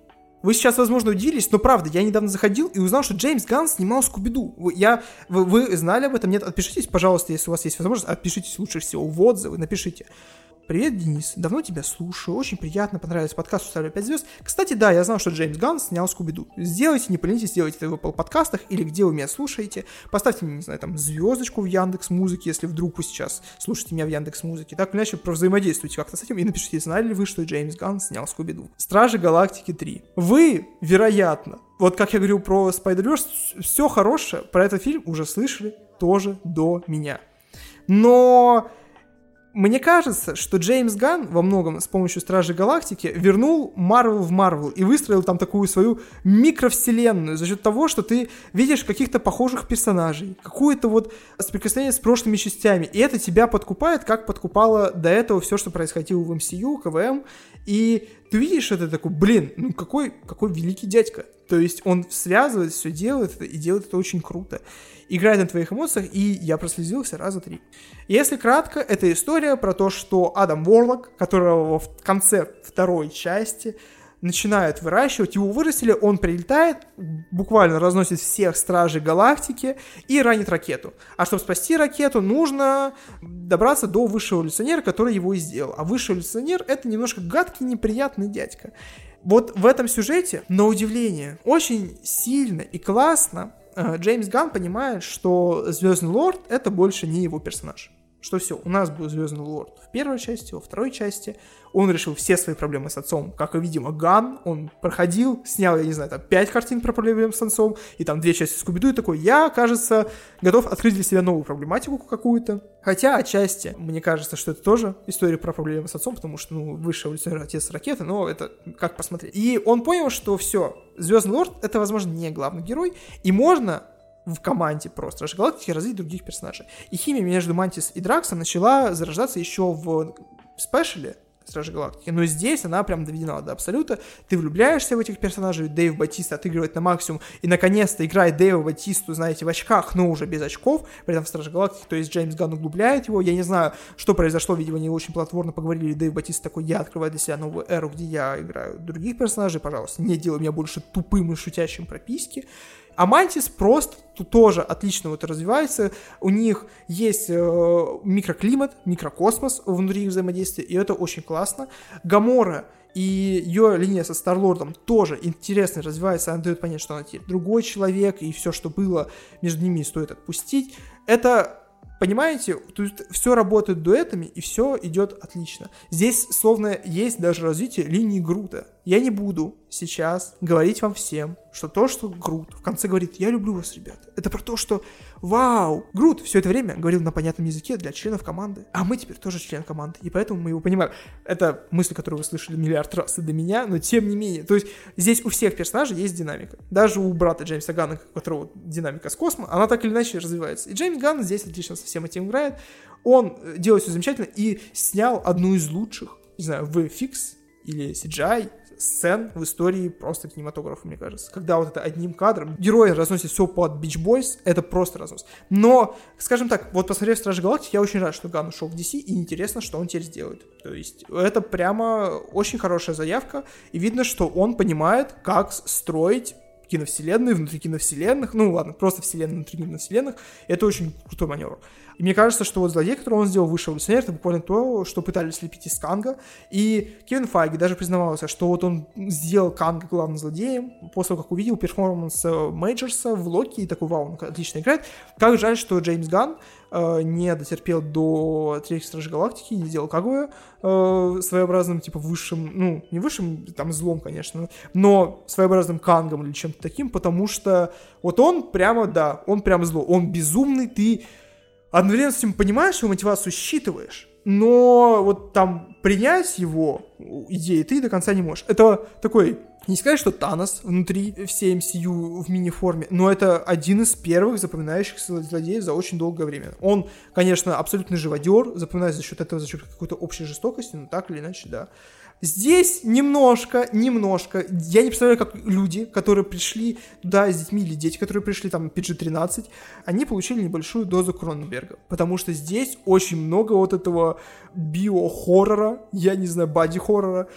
Вы сейчас, возможно, удивились, но правда, я недавно заходил и узнал, что Джеймс Ганн снимал Скуби-Ду. Я, вы, вы знали об этом? Нет? Отпишитесь, пожалуйста, если у вас есть возможность, отпишитесь лучше всего в отзывы, напишите. Привет, Денис. Давно тебя слушаю. Очень приятно, понравился подкаст, ставлю 5 звезд. Кстати, да, я знал, что Джеймс Ганн снял Скуби-Ду. Сделайте, не поленитесь, сделайте это в Apple подкастах или где вы меня слушаете. Поставьте мне, не знаю, там, звездочку в Яндекс Музыке, если вдруг вы сейчас слушаете меня в Яндекс Музыке. Так или иначе, взаимодействуйте как-то с этим и напишите, знали ли вы, что Джеймс Ганн снял Скуби-Ду. Стражи Галактики 3. Вы, вероятно, вот как я говорил про Spider-Verse, все хорошее про этот фильм уже слышали тоже до меня. Но мне кажется, что Джеймс Ган во многом с помощью Стражи Галактики вернул Марвел в Марвел и выстроил там такую свою микровселенную за счет того, что ты видишь каких-то похожих персонажей, какое-то вот соприкосновение с прошлыми частями, и это тебя подкупает, как подкупало до этого все, что происходило в MCU, КВМ, и ты видишь это такой, блин, ну какой, какой великий дядька. То есть он связывает, все делает это, и делает это очень круто играет на твоих эмоциях, и я прослезился раза три. Если кратко, это история про то, что Адам Ворлок, которого в конце второй части начинают выращивать, его вырастили, он прилетает, буквально разносит всех стражей галактики и ранит ракету. А чтобы спасти ракету, нужно добраться до высшего эволюционера, который его и сделал. А высший эволюционер — это немножко гадкий, неприятный дядька. Вот в этом сюжете, на удивление, очень сильно и классно Джеймс Ган понимает, что Звездный Лорд это больше не его персонаж. Что все, у нас был Звездный Лорд в первой части, во второй части. Он решил все свои проблемы с отцом, как и, видимо, Ган. Он проходил, снял, я не знаю, там, пять картин про проблемы с отцом, и там две части Скуби-Ду, и такой, я, кажется, готов открыть для себя новую проблематику какую-то. Хотя, отчасти, мне кажется, что это тоже история про проблемы с отцом, потому что, ну, высший эволюционный отец ракеты, но это как посмотреть. И он понял, что все, Звездный Лорд — это, возможно, не главный герой, и можно в команде просто Стражи Галактики развить других персонажей. И химия между Мантис и Драксом начала зарождаться еще в спешле Стражи Галактики. Но здесь она прям доведена до абсолюта. Ты влюбляешься в этих персонажей. Дэйв Батиста отыгрывает на максимум. И, наконец-то, играет Дэйва Батисту, знаете, в очках, но уже без очков. При этом в Страже Галактики, то есть Джеймс Ганн углубляет его. Я не знаю, что произошло. Видимо, они очень платформно поговорили. Дэйв Батист такой, я открываю для себя новую эру, где я играю других персонажей. Пожалуйста, не делай меня больше тупым и шутящим прописки. А Мантис просто тут тоже отлично вот развивается. У них есть э, микроклимат, микрокосмос внутри их взаимодействия, и это очень классно. Гамора и ее линия со Старлордом тоже интересно развивается, она дает понять, что она теперь другой человек, и все, что было между ними, стоит отпустить. Это Понимаете, есть все работает дуэтами, и все идет отлично. Здесь словно есть даже развитие линии Грута. Я не буду сейчас говорить вам всем, что то, что Грут в конце говорит «Я люблю вас, ребята», это про то, что «Вау!» Грут все это время говорил на понятном языке для членов команды, а мы теперь тоже член команды, и поэтому мы его понимаем. Это мысль, которую вы слышали миллиард раз и до меня, но тем не менее. То есть здесь у всех персонажей есть динамика. Даже у брата Джеймса Ганна, у которого динамика с космо, она так или иначе развивается. И Джеймс Ганн здесь отлично со всем этим играет. Он э, делает все замечательно и снял одну из лучших, не знаю, VFX или CGI сцен в истории просто кинематографа, мне кажется. Когда вот это одним кадром герои разносят все под Beach Boys, это просто разнос. Но, скажем так, вот посмотрев Стражи Галактики, я очень рад, что Ган ушел в DC, и интересно, что он теперь сделает. То есть это прямо очень хорошая заявка, и видно, что он понимает, как строить киновселенные внутри киновселенных, ну ладно, просто вселенные внутри киновселенных, это очень крутой маневр. И мне кажется, что вот злодей, который он сделал, высший эволюционер, это буквально то, что пытались слепить из Канга. И Кевин Файги даже признавался, что вот он сделал Канга главным злодеем после того, как увидел перформанс э, Мейджерса в Локи, и такой, вау, он отлично играет. Как жаль, что Джеймс Ганн э, не дотерпел до Третьей Стражи Галактики, не сделал Кагуя э, своеобразным, типа, высшим, ну, не высшим, там, злом, конечно, но своеобразным Кангом или чем-то таким, потому что вот он прямо, да, он прям зло, он безумный, ты одновременно с этим понимаешь его мотивацию, считываешь, но вот там принять его идеи ты до конца не можешь. Это такой не сказать, что Танос внутри всей MCU в мини-форме, но это один из первых запоминающихся злодеев за очень долгое время. Он, конечно, абсолютный живодер, запоминается за счет этого, за счет какой-то общей жестокости, но так или иначе, да. Здесь немножко, немножко, я не представляю, как люди, которые пришли туда с детьми, или дети, которые пришли там PG-13, они получили небольшую дозу Кроненберга, потому что здесь очень много вот этого био-хоррора, я не знаю, бади-хоррора,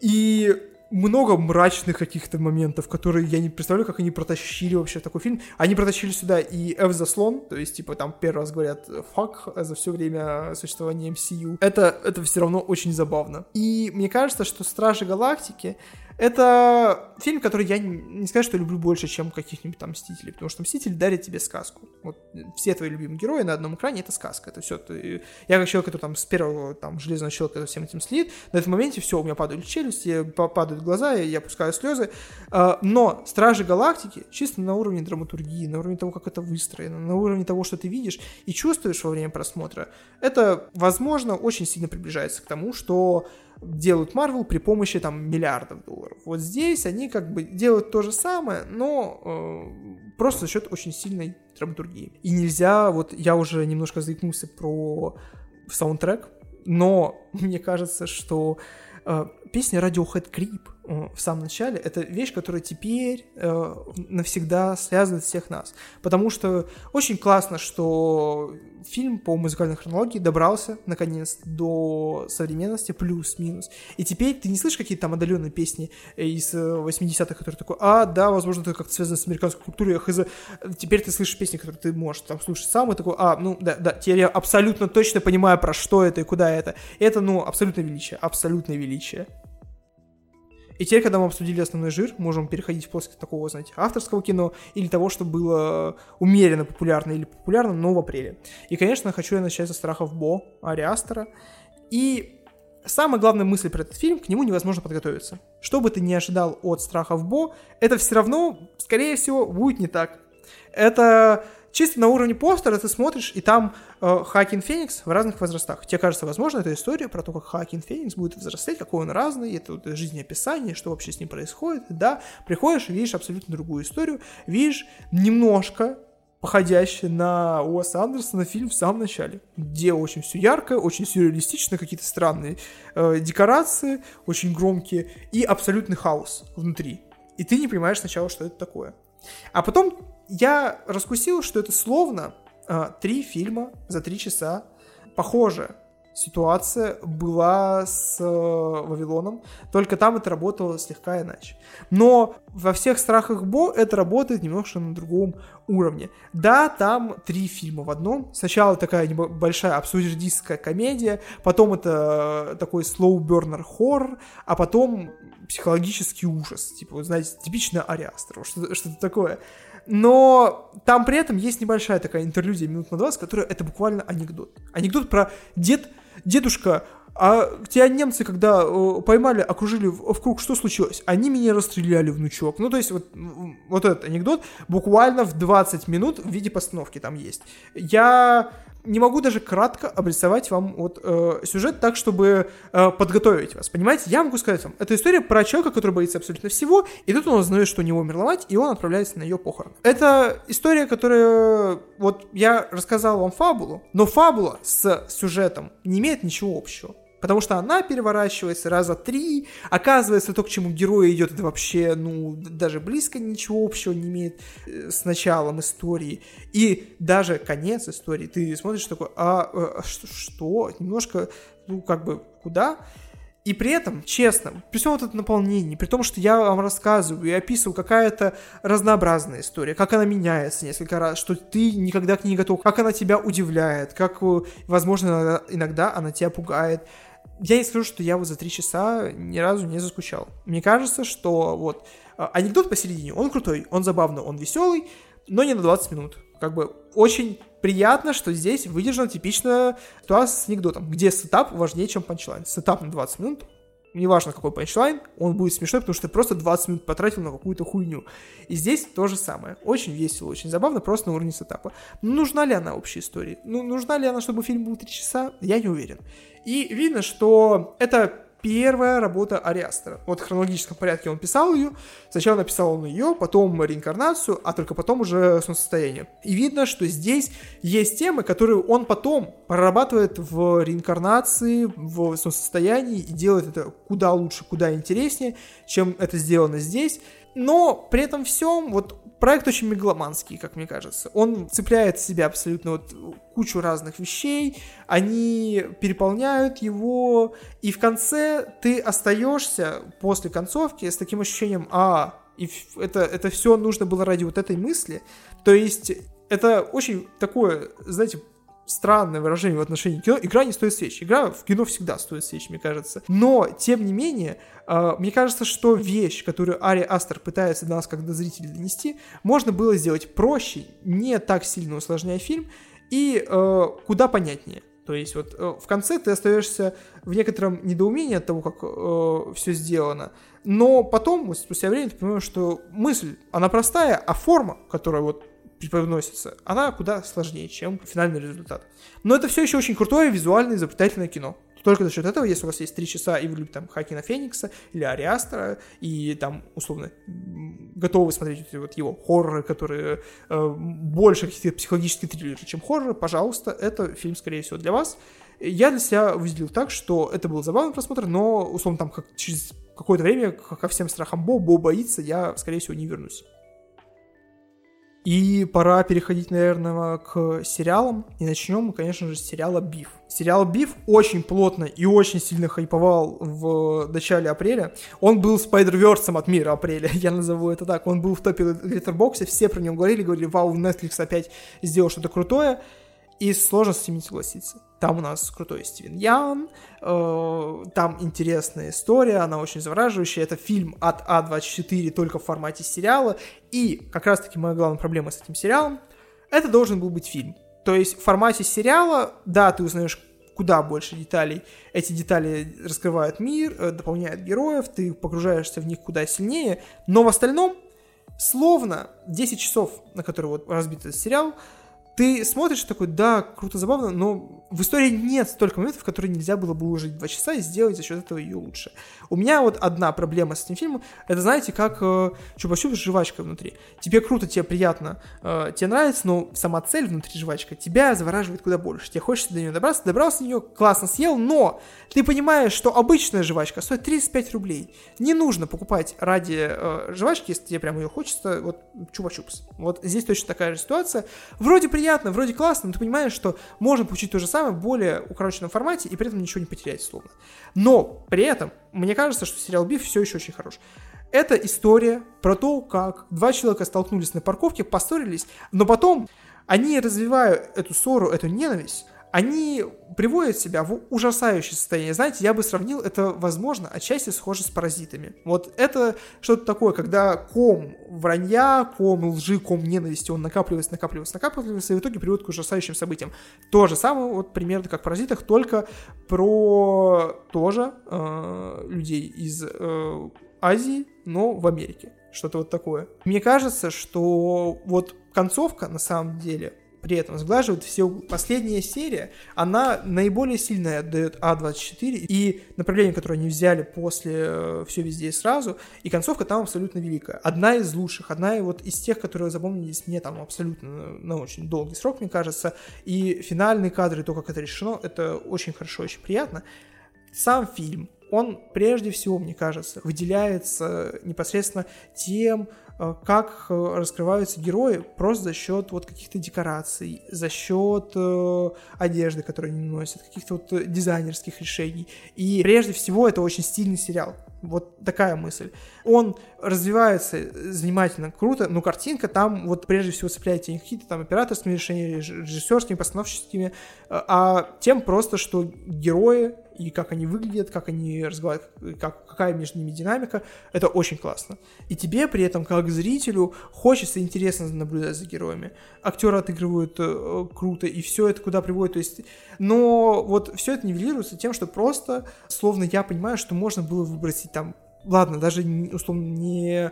и много мрачных каких-то моментов, которые я не представляю, как они протащили вообще такой фильм. Они протащили сюда и F заслон, то есть, типа, там первый раз говорят «fuck» за все время существования MCU. Это, это все равно очень забавно. И мне кажется, что Стражи Галактики Это фильм, который я не, скажу, что люблю больше, чем каких-нибудь там Мстителей, потому что Мстители дарят тебе сказку. Вот все твои любимые герои на одном экране — это сказка, это все. Ты... Я как человек, который там с первого там железного человека за всем этим следит, на этом моменте все, у меня падают челюсти, падают глаза, я опускаю слезы. А, но Стражи Галактики чисто на уровне драматургии, на уровне того, как это выстроено, на уровне того, что ты видишь и чувствуешь во время просмотра, это, возможно, очень сильно приближается к тому, что делают Marvel при помощи там миллиардов долларов. Вот здесь они как бы делают то же самое, но э, просто за счет очень сильной драматургии. И нельзя, вот я уже немножко заикнулся про саундтрек, но мне кажется, что э, песня Radiohead Creep в самом начале это вещь, которая теперь э, навсегда связывает всех нас. Потому что очень классно, что фильм по музыкальной хронологии добрался, наконец, до современности, плюс-минус. И теперь ты не слышишь какие-то там отдаленные песни из 80-х, э, которые такой, а, да, возможно, это как-то связано с американской культурой, хз. Теперь ты слышишь песни, которые ты можешь там слушать сам, и такой, а, ну, да, да, теперь я абсолютно точно понимаю, про что это и куда это. Это, ну, абсолютное величие, абсолютное величие. И теперь, когда мы обсудили основной жир, можем переходить в плоскость такого, знаете, авторского кино или того, что было умеренно популярно или популярно, но в апреле. И, конечно, хочу я начать со страхов Бо, Ариастера. И самая главная мысль про этот фильм, к нему невозможно подготовиться. Что бы ты ни ожидал от страхов Бо, это все равно, скорее всего, будет не так. Это чисто на уровне постера ты смотришь, и там э, Хакин Феникс в разных возрастах. Тебе кажется, возможно, это история про то, как Хакин Феникс будет взрослеть, какой он разный, это, это жизнеописание, что вообще с ним происходит. Да, приходишь видишь абсолютно другую историю, видишь немножко походящий на Уэса Андерсона фильм в самом начале, где очень все ярко, очень сюрреалистично, какие-то странные э, декорации, очень громкие, и абсолютный хаос внутри. И ты не понимаешь сначала, что это такое. А потом я раскусил, что это словно э, три фильма за три часа. Похоже, ситуация была с э, Вавилоном, только там это работало слегка иначе. Но во всех страхах Бо это работает немножко на другом уровне. Да, там три фильма в одном. Сначала такая небольшая абсурдистская комедия, потом это э, такой slow burner хоррор, а потом психологический ужас. Типа, знаете, типично Ариастер, что-то, что такое. Но там при этом есть небольшая такая интерлюдия минут на 20, которая это буквально анекдот. Анекдот про дед, дедушка, а тебя немцы, когда э, поймали, окружили в, в круг, что случилось? Они меня расстреляли, внучок. Ну, то есть, вот, вот этот анекдот буквально в 20 минут в виде постановки там есть. Я не могу даже кратко обрисовать вам вот э, сюжет так, чтобы э, подготовить вас. Понимаете, я могу сказать вам, это история про человека, который боится абсолютно всего, и тут он узнает, что у него умерла мать, и он отправляется на ее похорон. Это история, которая... Вот я рассказал вам фабулу, но фабула с сюжетом не имеет ничего общего. Потому что она переворачивается раза три, оказывается, то, к чему герой идет, это вообще, ну, даже близко ничего общего не имеет э, с началом истории. И даже конец истории, ты смотришь такой, а, а что, что? Немножко, ну, как бы, куда? И при этом, честно, при всем вот этом наполнении, при том, что я вам рассказываю и описываю какая-то разнообразная история, как она меняется несколько раз, что ты никогда к ней не готов, как она тебя удивляет, как, э, возможно, иногда она тебя пугает, я не скажу, что я вот за три часа ни разу не заскучал. Мне кажется, что вот а, анекдот посередине, он крутой, он забавный, он веселый, но не на 20 минут. Как бы очень приятно, что здесь выдержана типичная ситуация с анекдотом, где сетап важнее, чем панчлайн. Сетап на 20 минут, неважно какой панчлайн, он будет смешной, потому что ты просто 20 минут потратил на какую-то хуйню. И здесь то же самое. Очень весело, очень забавно, просто на уровне сетапа. Нужна ли она общей истории? Ну, нужна ли она, чтобы фильм был 3 часа? Я не уверен. И видно, что это первая работа Ариастера. Вот в хронологическом порядке он писал ее. Сначала написал он ее, потом реинкарнацию, а только потом уже солнцестояние. И видно, что здесь есть темы, которые он потом прорабатывает в реинкарнации, в солнцестоянии и делает это куда лучше, куда интереснее, чем это сделано здесь. Но при этом всем, вот проект очень мегаломанский, как мне кажется. Он цепляет в себя абсолютно вот кучу разных вещей, они переполняют его, и в конце ты остаешься после концовки с таким ощущением, а, и это, это все нужно было ради вот этой мысли. То есть это очень такое, знаете, странное выражение в отношении кино. Игра не стоит свеч. Игра в кино всегда стоит свеч, мне кажется. Но, тем не менее, э, мне кажется, что вещь, которую Ари Астер пытается до нас, как до зрителей, донести, можно было сделать проще, не так сильно усложняя фильм, и э, куда понятнее. То есть вот э, в конце ты остаешься в некотором недоумении от того, как э, все сделано, но потом, вот, спустя время, ты понимаешь, что мысль, она простая, а форма, которая вот преподносится, она куда сложнее, чем финальный результат. Но это все еще очень крутое визуальное изобретательное кино. Только за счет этого, если у вас есть три часа, и вы любите там Хакина Феникса или Ариастера, и там, условно, готовы смотреть вот его хорроры, которые э, больше каких-то психологических триллеров, чем хорроры, пожалуйста, это фильм, скорее всего, для вас. Я для себя выделил так, что это был забавный просмотр, но, условно, там как через какое-то время, ко всем страхам Бо, Бо боится, я, скорее всего, не вернусь. И пора переходить, наверное, к сериалам. И начнем мы, конечно же, с сериала «Биф». Сериал «Биф» очень плотно и очень сильно хайповал в начале апреля. Он был спайдерверсом от мира апреля, я назову это так. Он был в топе Глиттербоксе, все про него говорили, говорили, вау, Netflix опять сделал что-то крутое. И сложно с этим согласиться. Там у нас крутой Стивен Ян, э, там интересная история, она очень завораживающая. Это фильм от А24 только в формате сериала. И как раз-таки моя главная проблема с этим сериалом, это должен был быть фильм. То есть в формате сериала, да, ты узнаешь куда больше деталей. Эти детали раскрывают мир, э, дополняют героев, ты погружаешься в них куда сильнее. Но в остальном, словно 10 часов, на которые вот разбит этот сериал, ты смотришь такой, да, круто, забавно, но в истории нет столько моментов, которые нельзя было бы уложить два часа и сделать за счет этого ее лучше. У меня вот одна проблема с этим фильмом, это, знаете, как э, чупа-чуп с жвачкой внутри. Тебе круто, тебе приятно, э, тебе нравится, но сама цель внутри жвачка тебя завораживает куда больше. Тебе хочется до нее добраться, добрался до нее, классно съел, но ты понимаешь, что обычная жвачка стоит 35 рублей. Не нужно покупать ради э, жвачки, если тебе прям ее хочется, вот чупа-чупс. Вот здесь точно такая же ситуация. Вроде приятно, вроде классно, но ты понимаешь, что можно получить то же самое в более укороченном формате и при этом ничего не потерять, словно. Но при этом, мне кажется, что сериал Биф все еще очень хорош. Это история про то, как два человека столкнулись на парковке, поссорились, но потом они, развивая эту ссору, эту ненависть, они приводят себя в ужасающее состояние. Знаете, я бы сравнил это, возможно, отчасти схоже с паразитами. Вот это что-то такое, когда ком вранья, ком лжи, ком ненависти, он накапливается, накапливается, накапливается, и в итоге приводит к ужасающим событиям. То же самое, вот примерно как в паразитах, только про тоже э, людей из э, Азии, но в Америке. Что-то вот такое. Мне кажется, что вот концовка, на самом деле, при этом сглаживают все Последняя серия, она наиболее сильно отдает А24 и направление, которое они взяли после э, «Все везде и сразу», и концовка там абсолютно великая. Одна из лучших, одна вот из тех, которые запомнились мне там абсолютно на очень долгий срок, мне кажется, и финальные кадры, то, как это решено, это очень хорошо, очень приятно. Сам фильм, он прежде всего, мне кажется, выделяется непосредственно тем, как э, раскрываются герои просто за счет вот каких-то декораций, за счет э, одежды, которую они носят, каких-то вот э, дизайнерских решений. И прежде всего это очень стильный сериал. Вот такая мысль. Он развивается занимательно, круто, но картинка там вот прежде всего цепляет не какие-то там операторскими решениями, режиссерскими, постановщическими, а тем просто, что герои и как они выглядят, как они разговаривают, как, какая между ними динамика, это очень классно. И тебе при этом, как зрителю, хочется интересно наблюдать за героями. Актеры отыгрывают э, круто, и все это куда приводит, то есть... Но вот все это нивелируется тем, что просто, словно я понимаю, что можно было выбросить там, ладно, даже условно не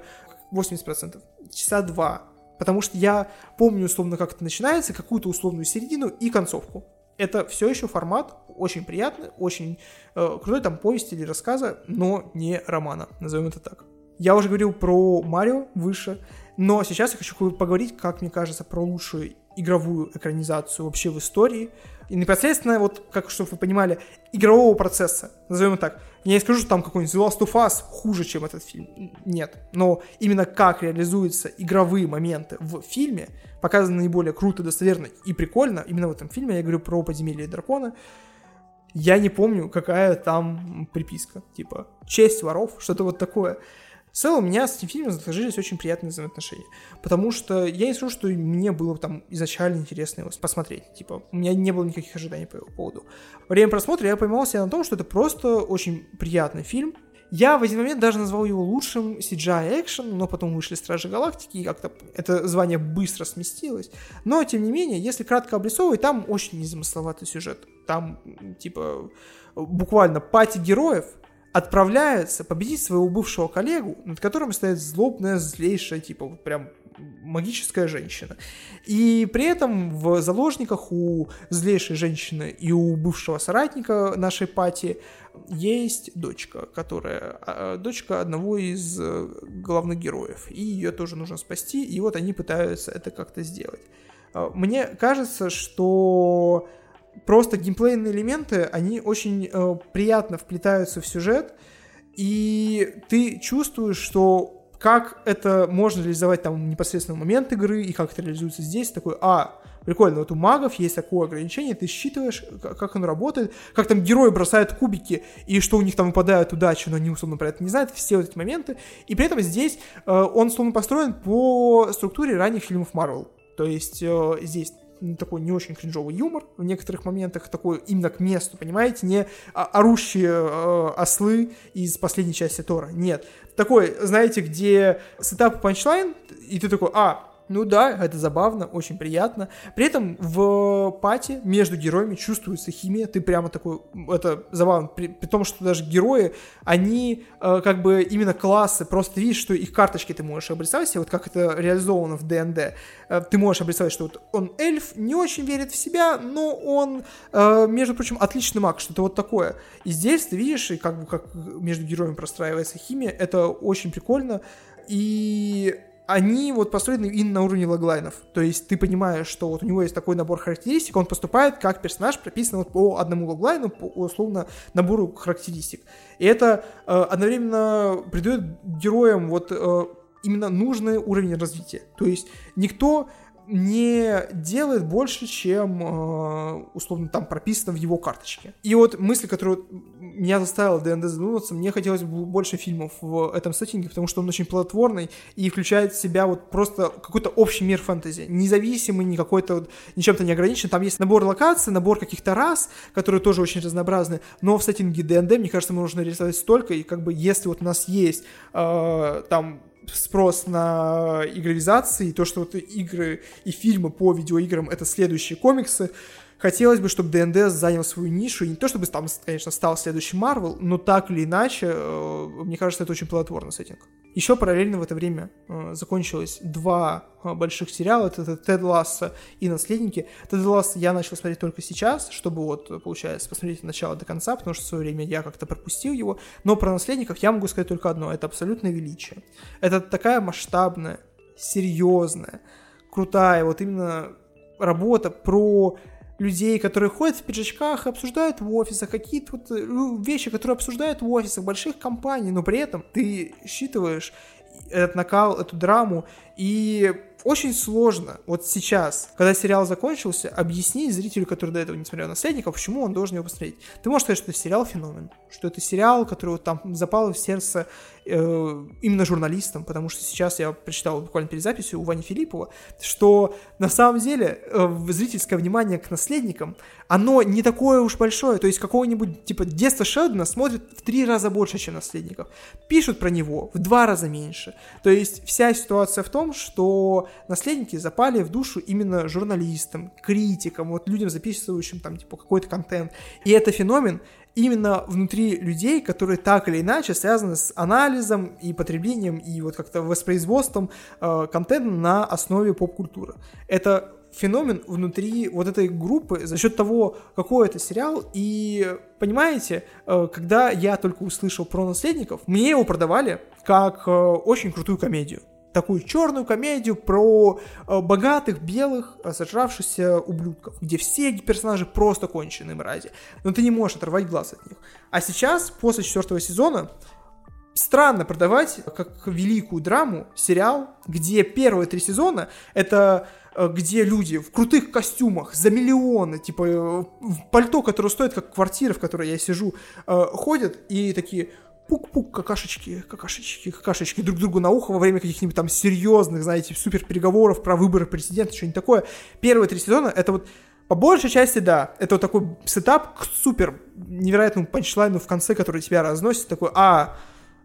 80%, часа два, потому что я помню условно, как это начинается, какую-то условную середину и концовку это все еще формат очень приятный, очень э, крутой там повести или рассказа, но не романа, назовем это так. Я уже говорил про Марио выше, но сейчас я хочу поговорить, как мне кажется, про лучшую игровую экранизацию вообще в истории. И непосредственно, вот, как чтобы вы понимали, игрового процесса, назовем так. Я не скажу, что там какой-нибудь The Last of Us хуже, чем этот фильм. Нет. Но именно как реализуются игровые моменты в фильме, показано наиболее круто, достоверно и прикольно. Именно в этом фильме я говорю про «Подземелье дракона». Я не помню, какая там приписка. Типа «Честь воров», что-то вот такое. В целом, у меня с этим фильмом сложились очень приятные взаимоотношения. Потому что я не скажу, что мне было там изначально интересно его посмотреть. Типа, у меня не было никаких ожиданий по его поводу. Во время просмотра я поймал себя на том, что это просто очень приятный фильм. Я в один момент даже назвал его лучшим CGI экшен, но потом вышли Стражи Галактики, и как-то это звание быстро сместилось. Но, тем не менее, если кратко обрисовывать, там очень незамысловатый сюжет. Там, типа, буквально пати героев — отправляется победить своего бывшего коллегу, над которым стоит злобная, злейшая, типа, вот прям магическая женщина. И при этом в заложниках у злейшей женщины и у бывшего соратника нашей пати есть дочка, которая а, дочка одного из э, главных героев, и ее тоже нужно спасти, и вот они пытаются это как-то сделать. А, мне кажется, что просто геймплейные элементы, они очень э, приятно вплетаются в сюжет, и ты чувствуешь, что как это можно реализовать там непосредственно в момент игры, и как это реализуется здесь, такой, а, прикольно, вот у магов есть такое ограничение, ты считываешь, как оно работает, как там герои бросают кубики, и что у них там выпадает удача, но они условно про это не знают, все вот эти моменты, и при этом здесь э, он условно построен по структуре ранних фильмов Marvel. То есть э, здесь такой не очень кринжовый юмор в некоторых моментах, такой именно к месту, понимаете, не орущие э, ослы из последней части Тора, нет. Такой, знаете, где сетап панчлайн, и ты такой, а, ну да, это забавно, очень приятно. При этом в пати между героями чувствуется химия. Ты прямо такой, это забавно, при, при том, что даже герои, они э, как бы именно классы, просто видишь, что их карточки ты можешь обрисовать, вот как это реализовано в ДНД. Э, ты можешь обрисовать, что вот он эльф, не очень верит в себя, но он, э, между прочим, отличный маг, что-то вот такое. И здесь ты видишь, и как бы как между героями простраивается химия, это очень прикольно. И они вот построены именно на уровне логлайнов. То есть ты понимаешь, что вот у него есть такой набор характеристик, он поступает как персонаж, прописан вот по одному логлайну, по условно набору характеристик. И это э, одновременно придает героям вот э, именно нужный уровень развития. То есть никто не делает больше, чем э, условно там прописано в его карточке. И вот мысль, которая меня заставила ДНД задуматься, мне хотелось бы больше фильмов в этом сеттинге, потому что он очень плодотворный и включает в себя вот просто какой-то общий мир фэнтези, независимый, не какой-то вот, ничем-то не ограничен. Там есть набор локаций, набор каких-то рас, которые тоже очень разнообразны, но в сеттинге ДНД, мне кажется, можно реализовать столько, и как бы если вот у нас есть э, там спрос на игровизации, и то, что вот игры и фильмы по видеоиграм — это следующие комиксы, Хотелось бы, чтобы ДНД занял свою нишу, и не то чтобы там, конечно, стал следующий Марвел, но так или иначе, э, мне кажется, это очень плодотворный сеттинг. Еще параллельно в это время э, закончилось два э, больших сериала, это Тед Лассо и Наследники. Тед Лассо я начал смотреть только сейчас, чтобы вот, получается, посмотреть от начала до конца, потому что в свое время я как-то пропустил его. Но про Наследников я могу сказать только одно, это абсолютное величие. Это такая масштабная, серьезная, крутая, вот именно работа про людей, которые ходят в пиджачках, обсуждают в офисах какие-то вот э, вещи, которые обсуждают в офисах больших компаний, но при этом ты считываешь этот накал, эту драму, и очень сложно вот сейчас, когда сериал закончился, объяснить зрителю, который до этого не смотрел «Наследников», почему он должен его посмотреть. Ты можешь сказать, что сериал феномен, что это сериал, который вот там запал в сердце э, именно журналистам, потому что сейчас я прочитал буквально перед записью у Вани Филиппова, что на самом деле э, зрительское внимание к «Наследникам», оно не такое уж большое, то есть какого-нибудь типа детства Шелдона смотрят в три раза больше, чем «Наследников». Пишут про него в два раза меньше. То есть вся ситуация в том, что наследники запали в душу именно журналистам, критикам, вот людям, записывающим там, типа, какой-то контент. И это феномен именно внутри людей, которые так или иначе связаны с анализом и потреблением и вот как-то воспроизводством э, контента на основе поп-культуры. Это феномен внутри вот этой группы за счет того, какой это сериал. И понимаете, э, когда я только услышал про наследников, мне его продавали как э, очень крутую комедию такую черную комедию про э, богатых, белых, э, сожравшихся ублюдков, где все персонажи просто конченые мрази, но ты не можешь оторвать глаз от них. А сейчас, после четвертого сезона, странно продавать как великую драму сериал, где первые три сезона это э, где люди в крутых костюмах за миллионы, типа в пальто, которое стоит как квартира, в которой я сижу, ходят и такие, пук-пук, какашечки, какашечки, какашечки друг другу на ухо во время каких-нибудь там серьезных, знаете, супер переговоров про выборы президента, что-нибудь такое. Первые три сезона это вот по большей части, да, это вот такой сетап к супер невероятному панчлайну в конце, который тебя разносит, такой, а,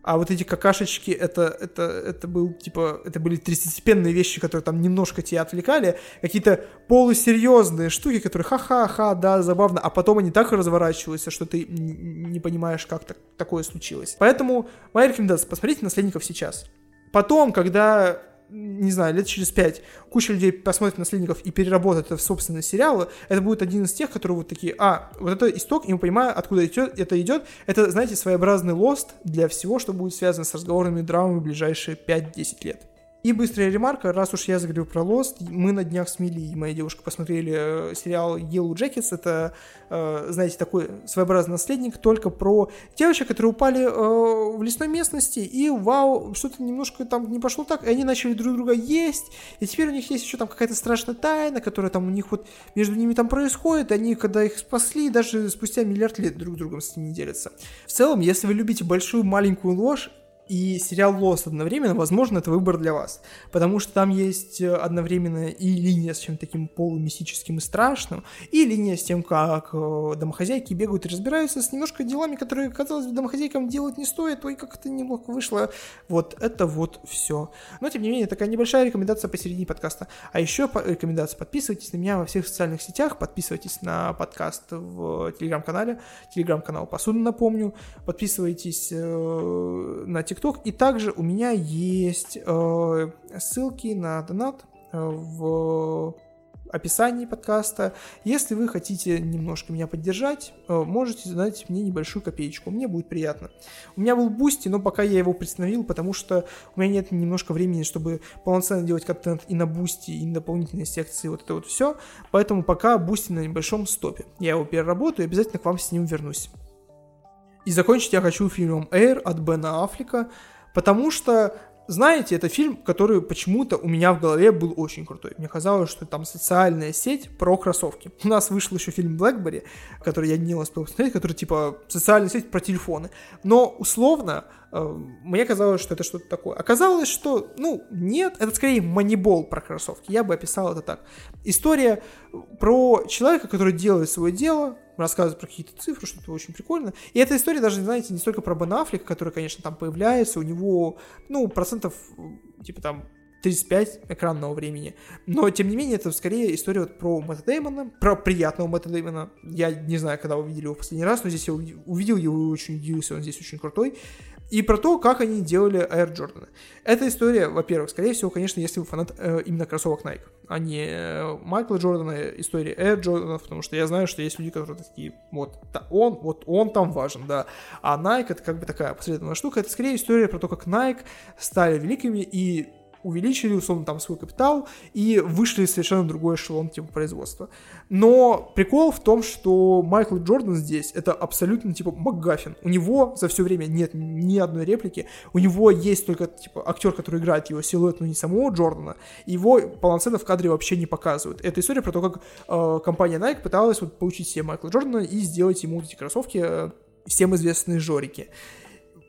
а вот эти какашечки, это, это, это был, типа, это были третьестепенные вещи, которые там немножко тебя отвлекали, какие-то полусерьезные штуки, которые ха-ха-ха, да, забавно, а потом они так разворачиваются, что ты не понимаешь, как так, такое случилось. Поэтому моя рекомендация, посмотрите «Наследников» сейчас. Потом, когда не знаю, лет через пять куча людей посмотрит «Наследников» и переработает это в собственные сериалы, это будет один из тех, которые вот такие, а, вот это исток, и мы понимаем, откуда это идет. Это, знаете, своеобразный лост для всего, что будет связано с разговорными драмами в ближайшие 5-10 лет. И быстрая ремарка, раз уж я заговорил про Lost, мы на днях с Мили и моей девушкой посмотрели э, сериал Yellow Jackets, это, э, знаете, такой своеобразный наследник, только про девочек, которые упали э, в лесной местности, и вау, что-то немножко там не пошло так, и они начали друг друга есть, и теперь у них есть еще там какая-то страшная тайна, которая там у них вот между ними там происходит, они, когда их спасли, даже спустя миллиард лет друг другом с ними делятся. В целом, если вы любите большую маленькую ложь, и сериал Lost одновременно, возможно, это выбор для вас. Потому что там есть э, одновременно и линия с чем-то таким полумистическим и страшным, и линия с тем, как э, домохозяйки бегают и разбираются с немножко делами, которые, казалось бы, домохозяйкам делать не стоит, ой, как это неплохо вышло. Вот это вот все. Но, тем не менее, такая небольшая рекомендация посередине подкаста. А еще рекомендация, подписывайтесь на меня во всех социальных сетях, подписывайтесь на подкаст в телеграм-канале, телеграм-канал Посуда, напомню, подписывайтесь э, на TikTok, TikTok. И также у меня есть э, ссылки на донат э, в описании подкаста. Если вы хотите немножко меня поддержать, э, можете задать мне небольшую копеечку. Мне будет приятно. У меня был Бусти, но пока я его приостановил, потому что у меня нет немножко времени, чтобы полноценно делать контент и на Бусти, и на дополнительные секции, вот это вот все. Поэтому пока Бусти на небольшом стопе. Я его переработаю и обязательно к вам с ним вернусь. И закончить я хочу фильмом Air от Бена Аффлека, потому что знаете, это фильм, который почему-то у меня в голове был очень крутой. Мне казалось, что там социальная сеть про кроссовки. У нас вышел еще фильм Blackberry, который я не успел посмотреть, который типа социальная сеть про телефоны. Но условно мне казалось, что это что-то такое. Оказалось, что, ну, нет, это скорее манибол про кроссовки. Я бы описал это так. История про человека, который делает свое дело, рассказывает про какие-то цифры, что-то очень прикольно. И эта история даже, знаете, не столько про Бен Аффлека, который, конечно, там появляется, у него, ну, процентов, типа там, 35 экранного времени. Но, тем не менее, это скорее история вот про Мэтта Деймона, про приятного Мэтта Деймона. Я не знаю, когда увидели его в последний раз, но здесь я увидел его и очень удивился, он здесь очень крутой и про то, как они делали Air Jordan. Эта история, во-первых, скорее всего, конечно, если вы фанат э, именно кроссовок Nike, а не э, Майкла Джордана, история Air Jordan, потому что я знаю, что есть люди, которые такие, вот он, вот он там важен, да, а Nike это как бы такая последовательная штука, это скорее история про то, как Nike стали великими и увеличили, условно, там свой капитал и вышли в совершенно другой эшелон типа производства. Но прикол в том, что Майкл Джордан здесь это абсолютно типа МакГаффин. У него за все время нет ни одной реплики. У него есть только типа актер, который играет его силуэт, но не самого Джордана. Его полноценно в кадре вообще не показывают. Это история про то, как э, компания Nike пыталась вот, получить себе Майкла Джордана и сделать ему эти кроссовки э, всем известные жорики.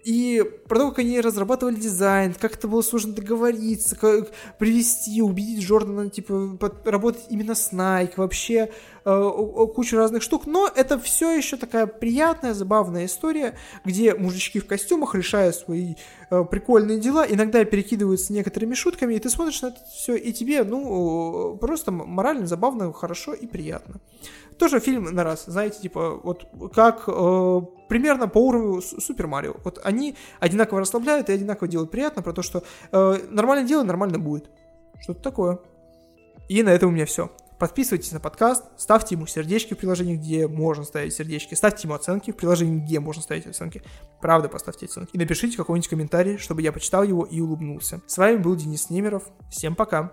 И про то, как они разрабатывали дизайн, как это было сложно договориться, как привести, убедить Джордана, типа, работать именно с Nike, вообще э, кучу разных штук. Но это все еще такая приятная, забавная история, где мужички в костюмах решают свои э, прикольные дела, иногда перекидываются некоторыми шутками, и ты смотришь на это все, и тебе, ну, просто морально, забавно, хорошо и приятно. Тоже фильм на раз, знаете, типа, вот как э, примерно по уровню Супер Марио. Вот они одинаково расслабляют и одинаково делают приятно, про то, что э, нормально дело, нормально будет. Что-то такое. И на этом у меня все. Подписывайтесь на подкаст, ставьте ему сердечки в приложении, где можно ставить сердечки, ставьте ему оценки в приложении, где можно ставить оценки. Правда, поставьте оценки. И напишите какой-нибудь комментарий, чтобы я почитал его и улыбнулся. С вами был Денис Немеров. Всем пока.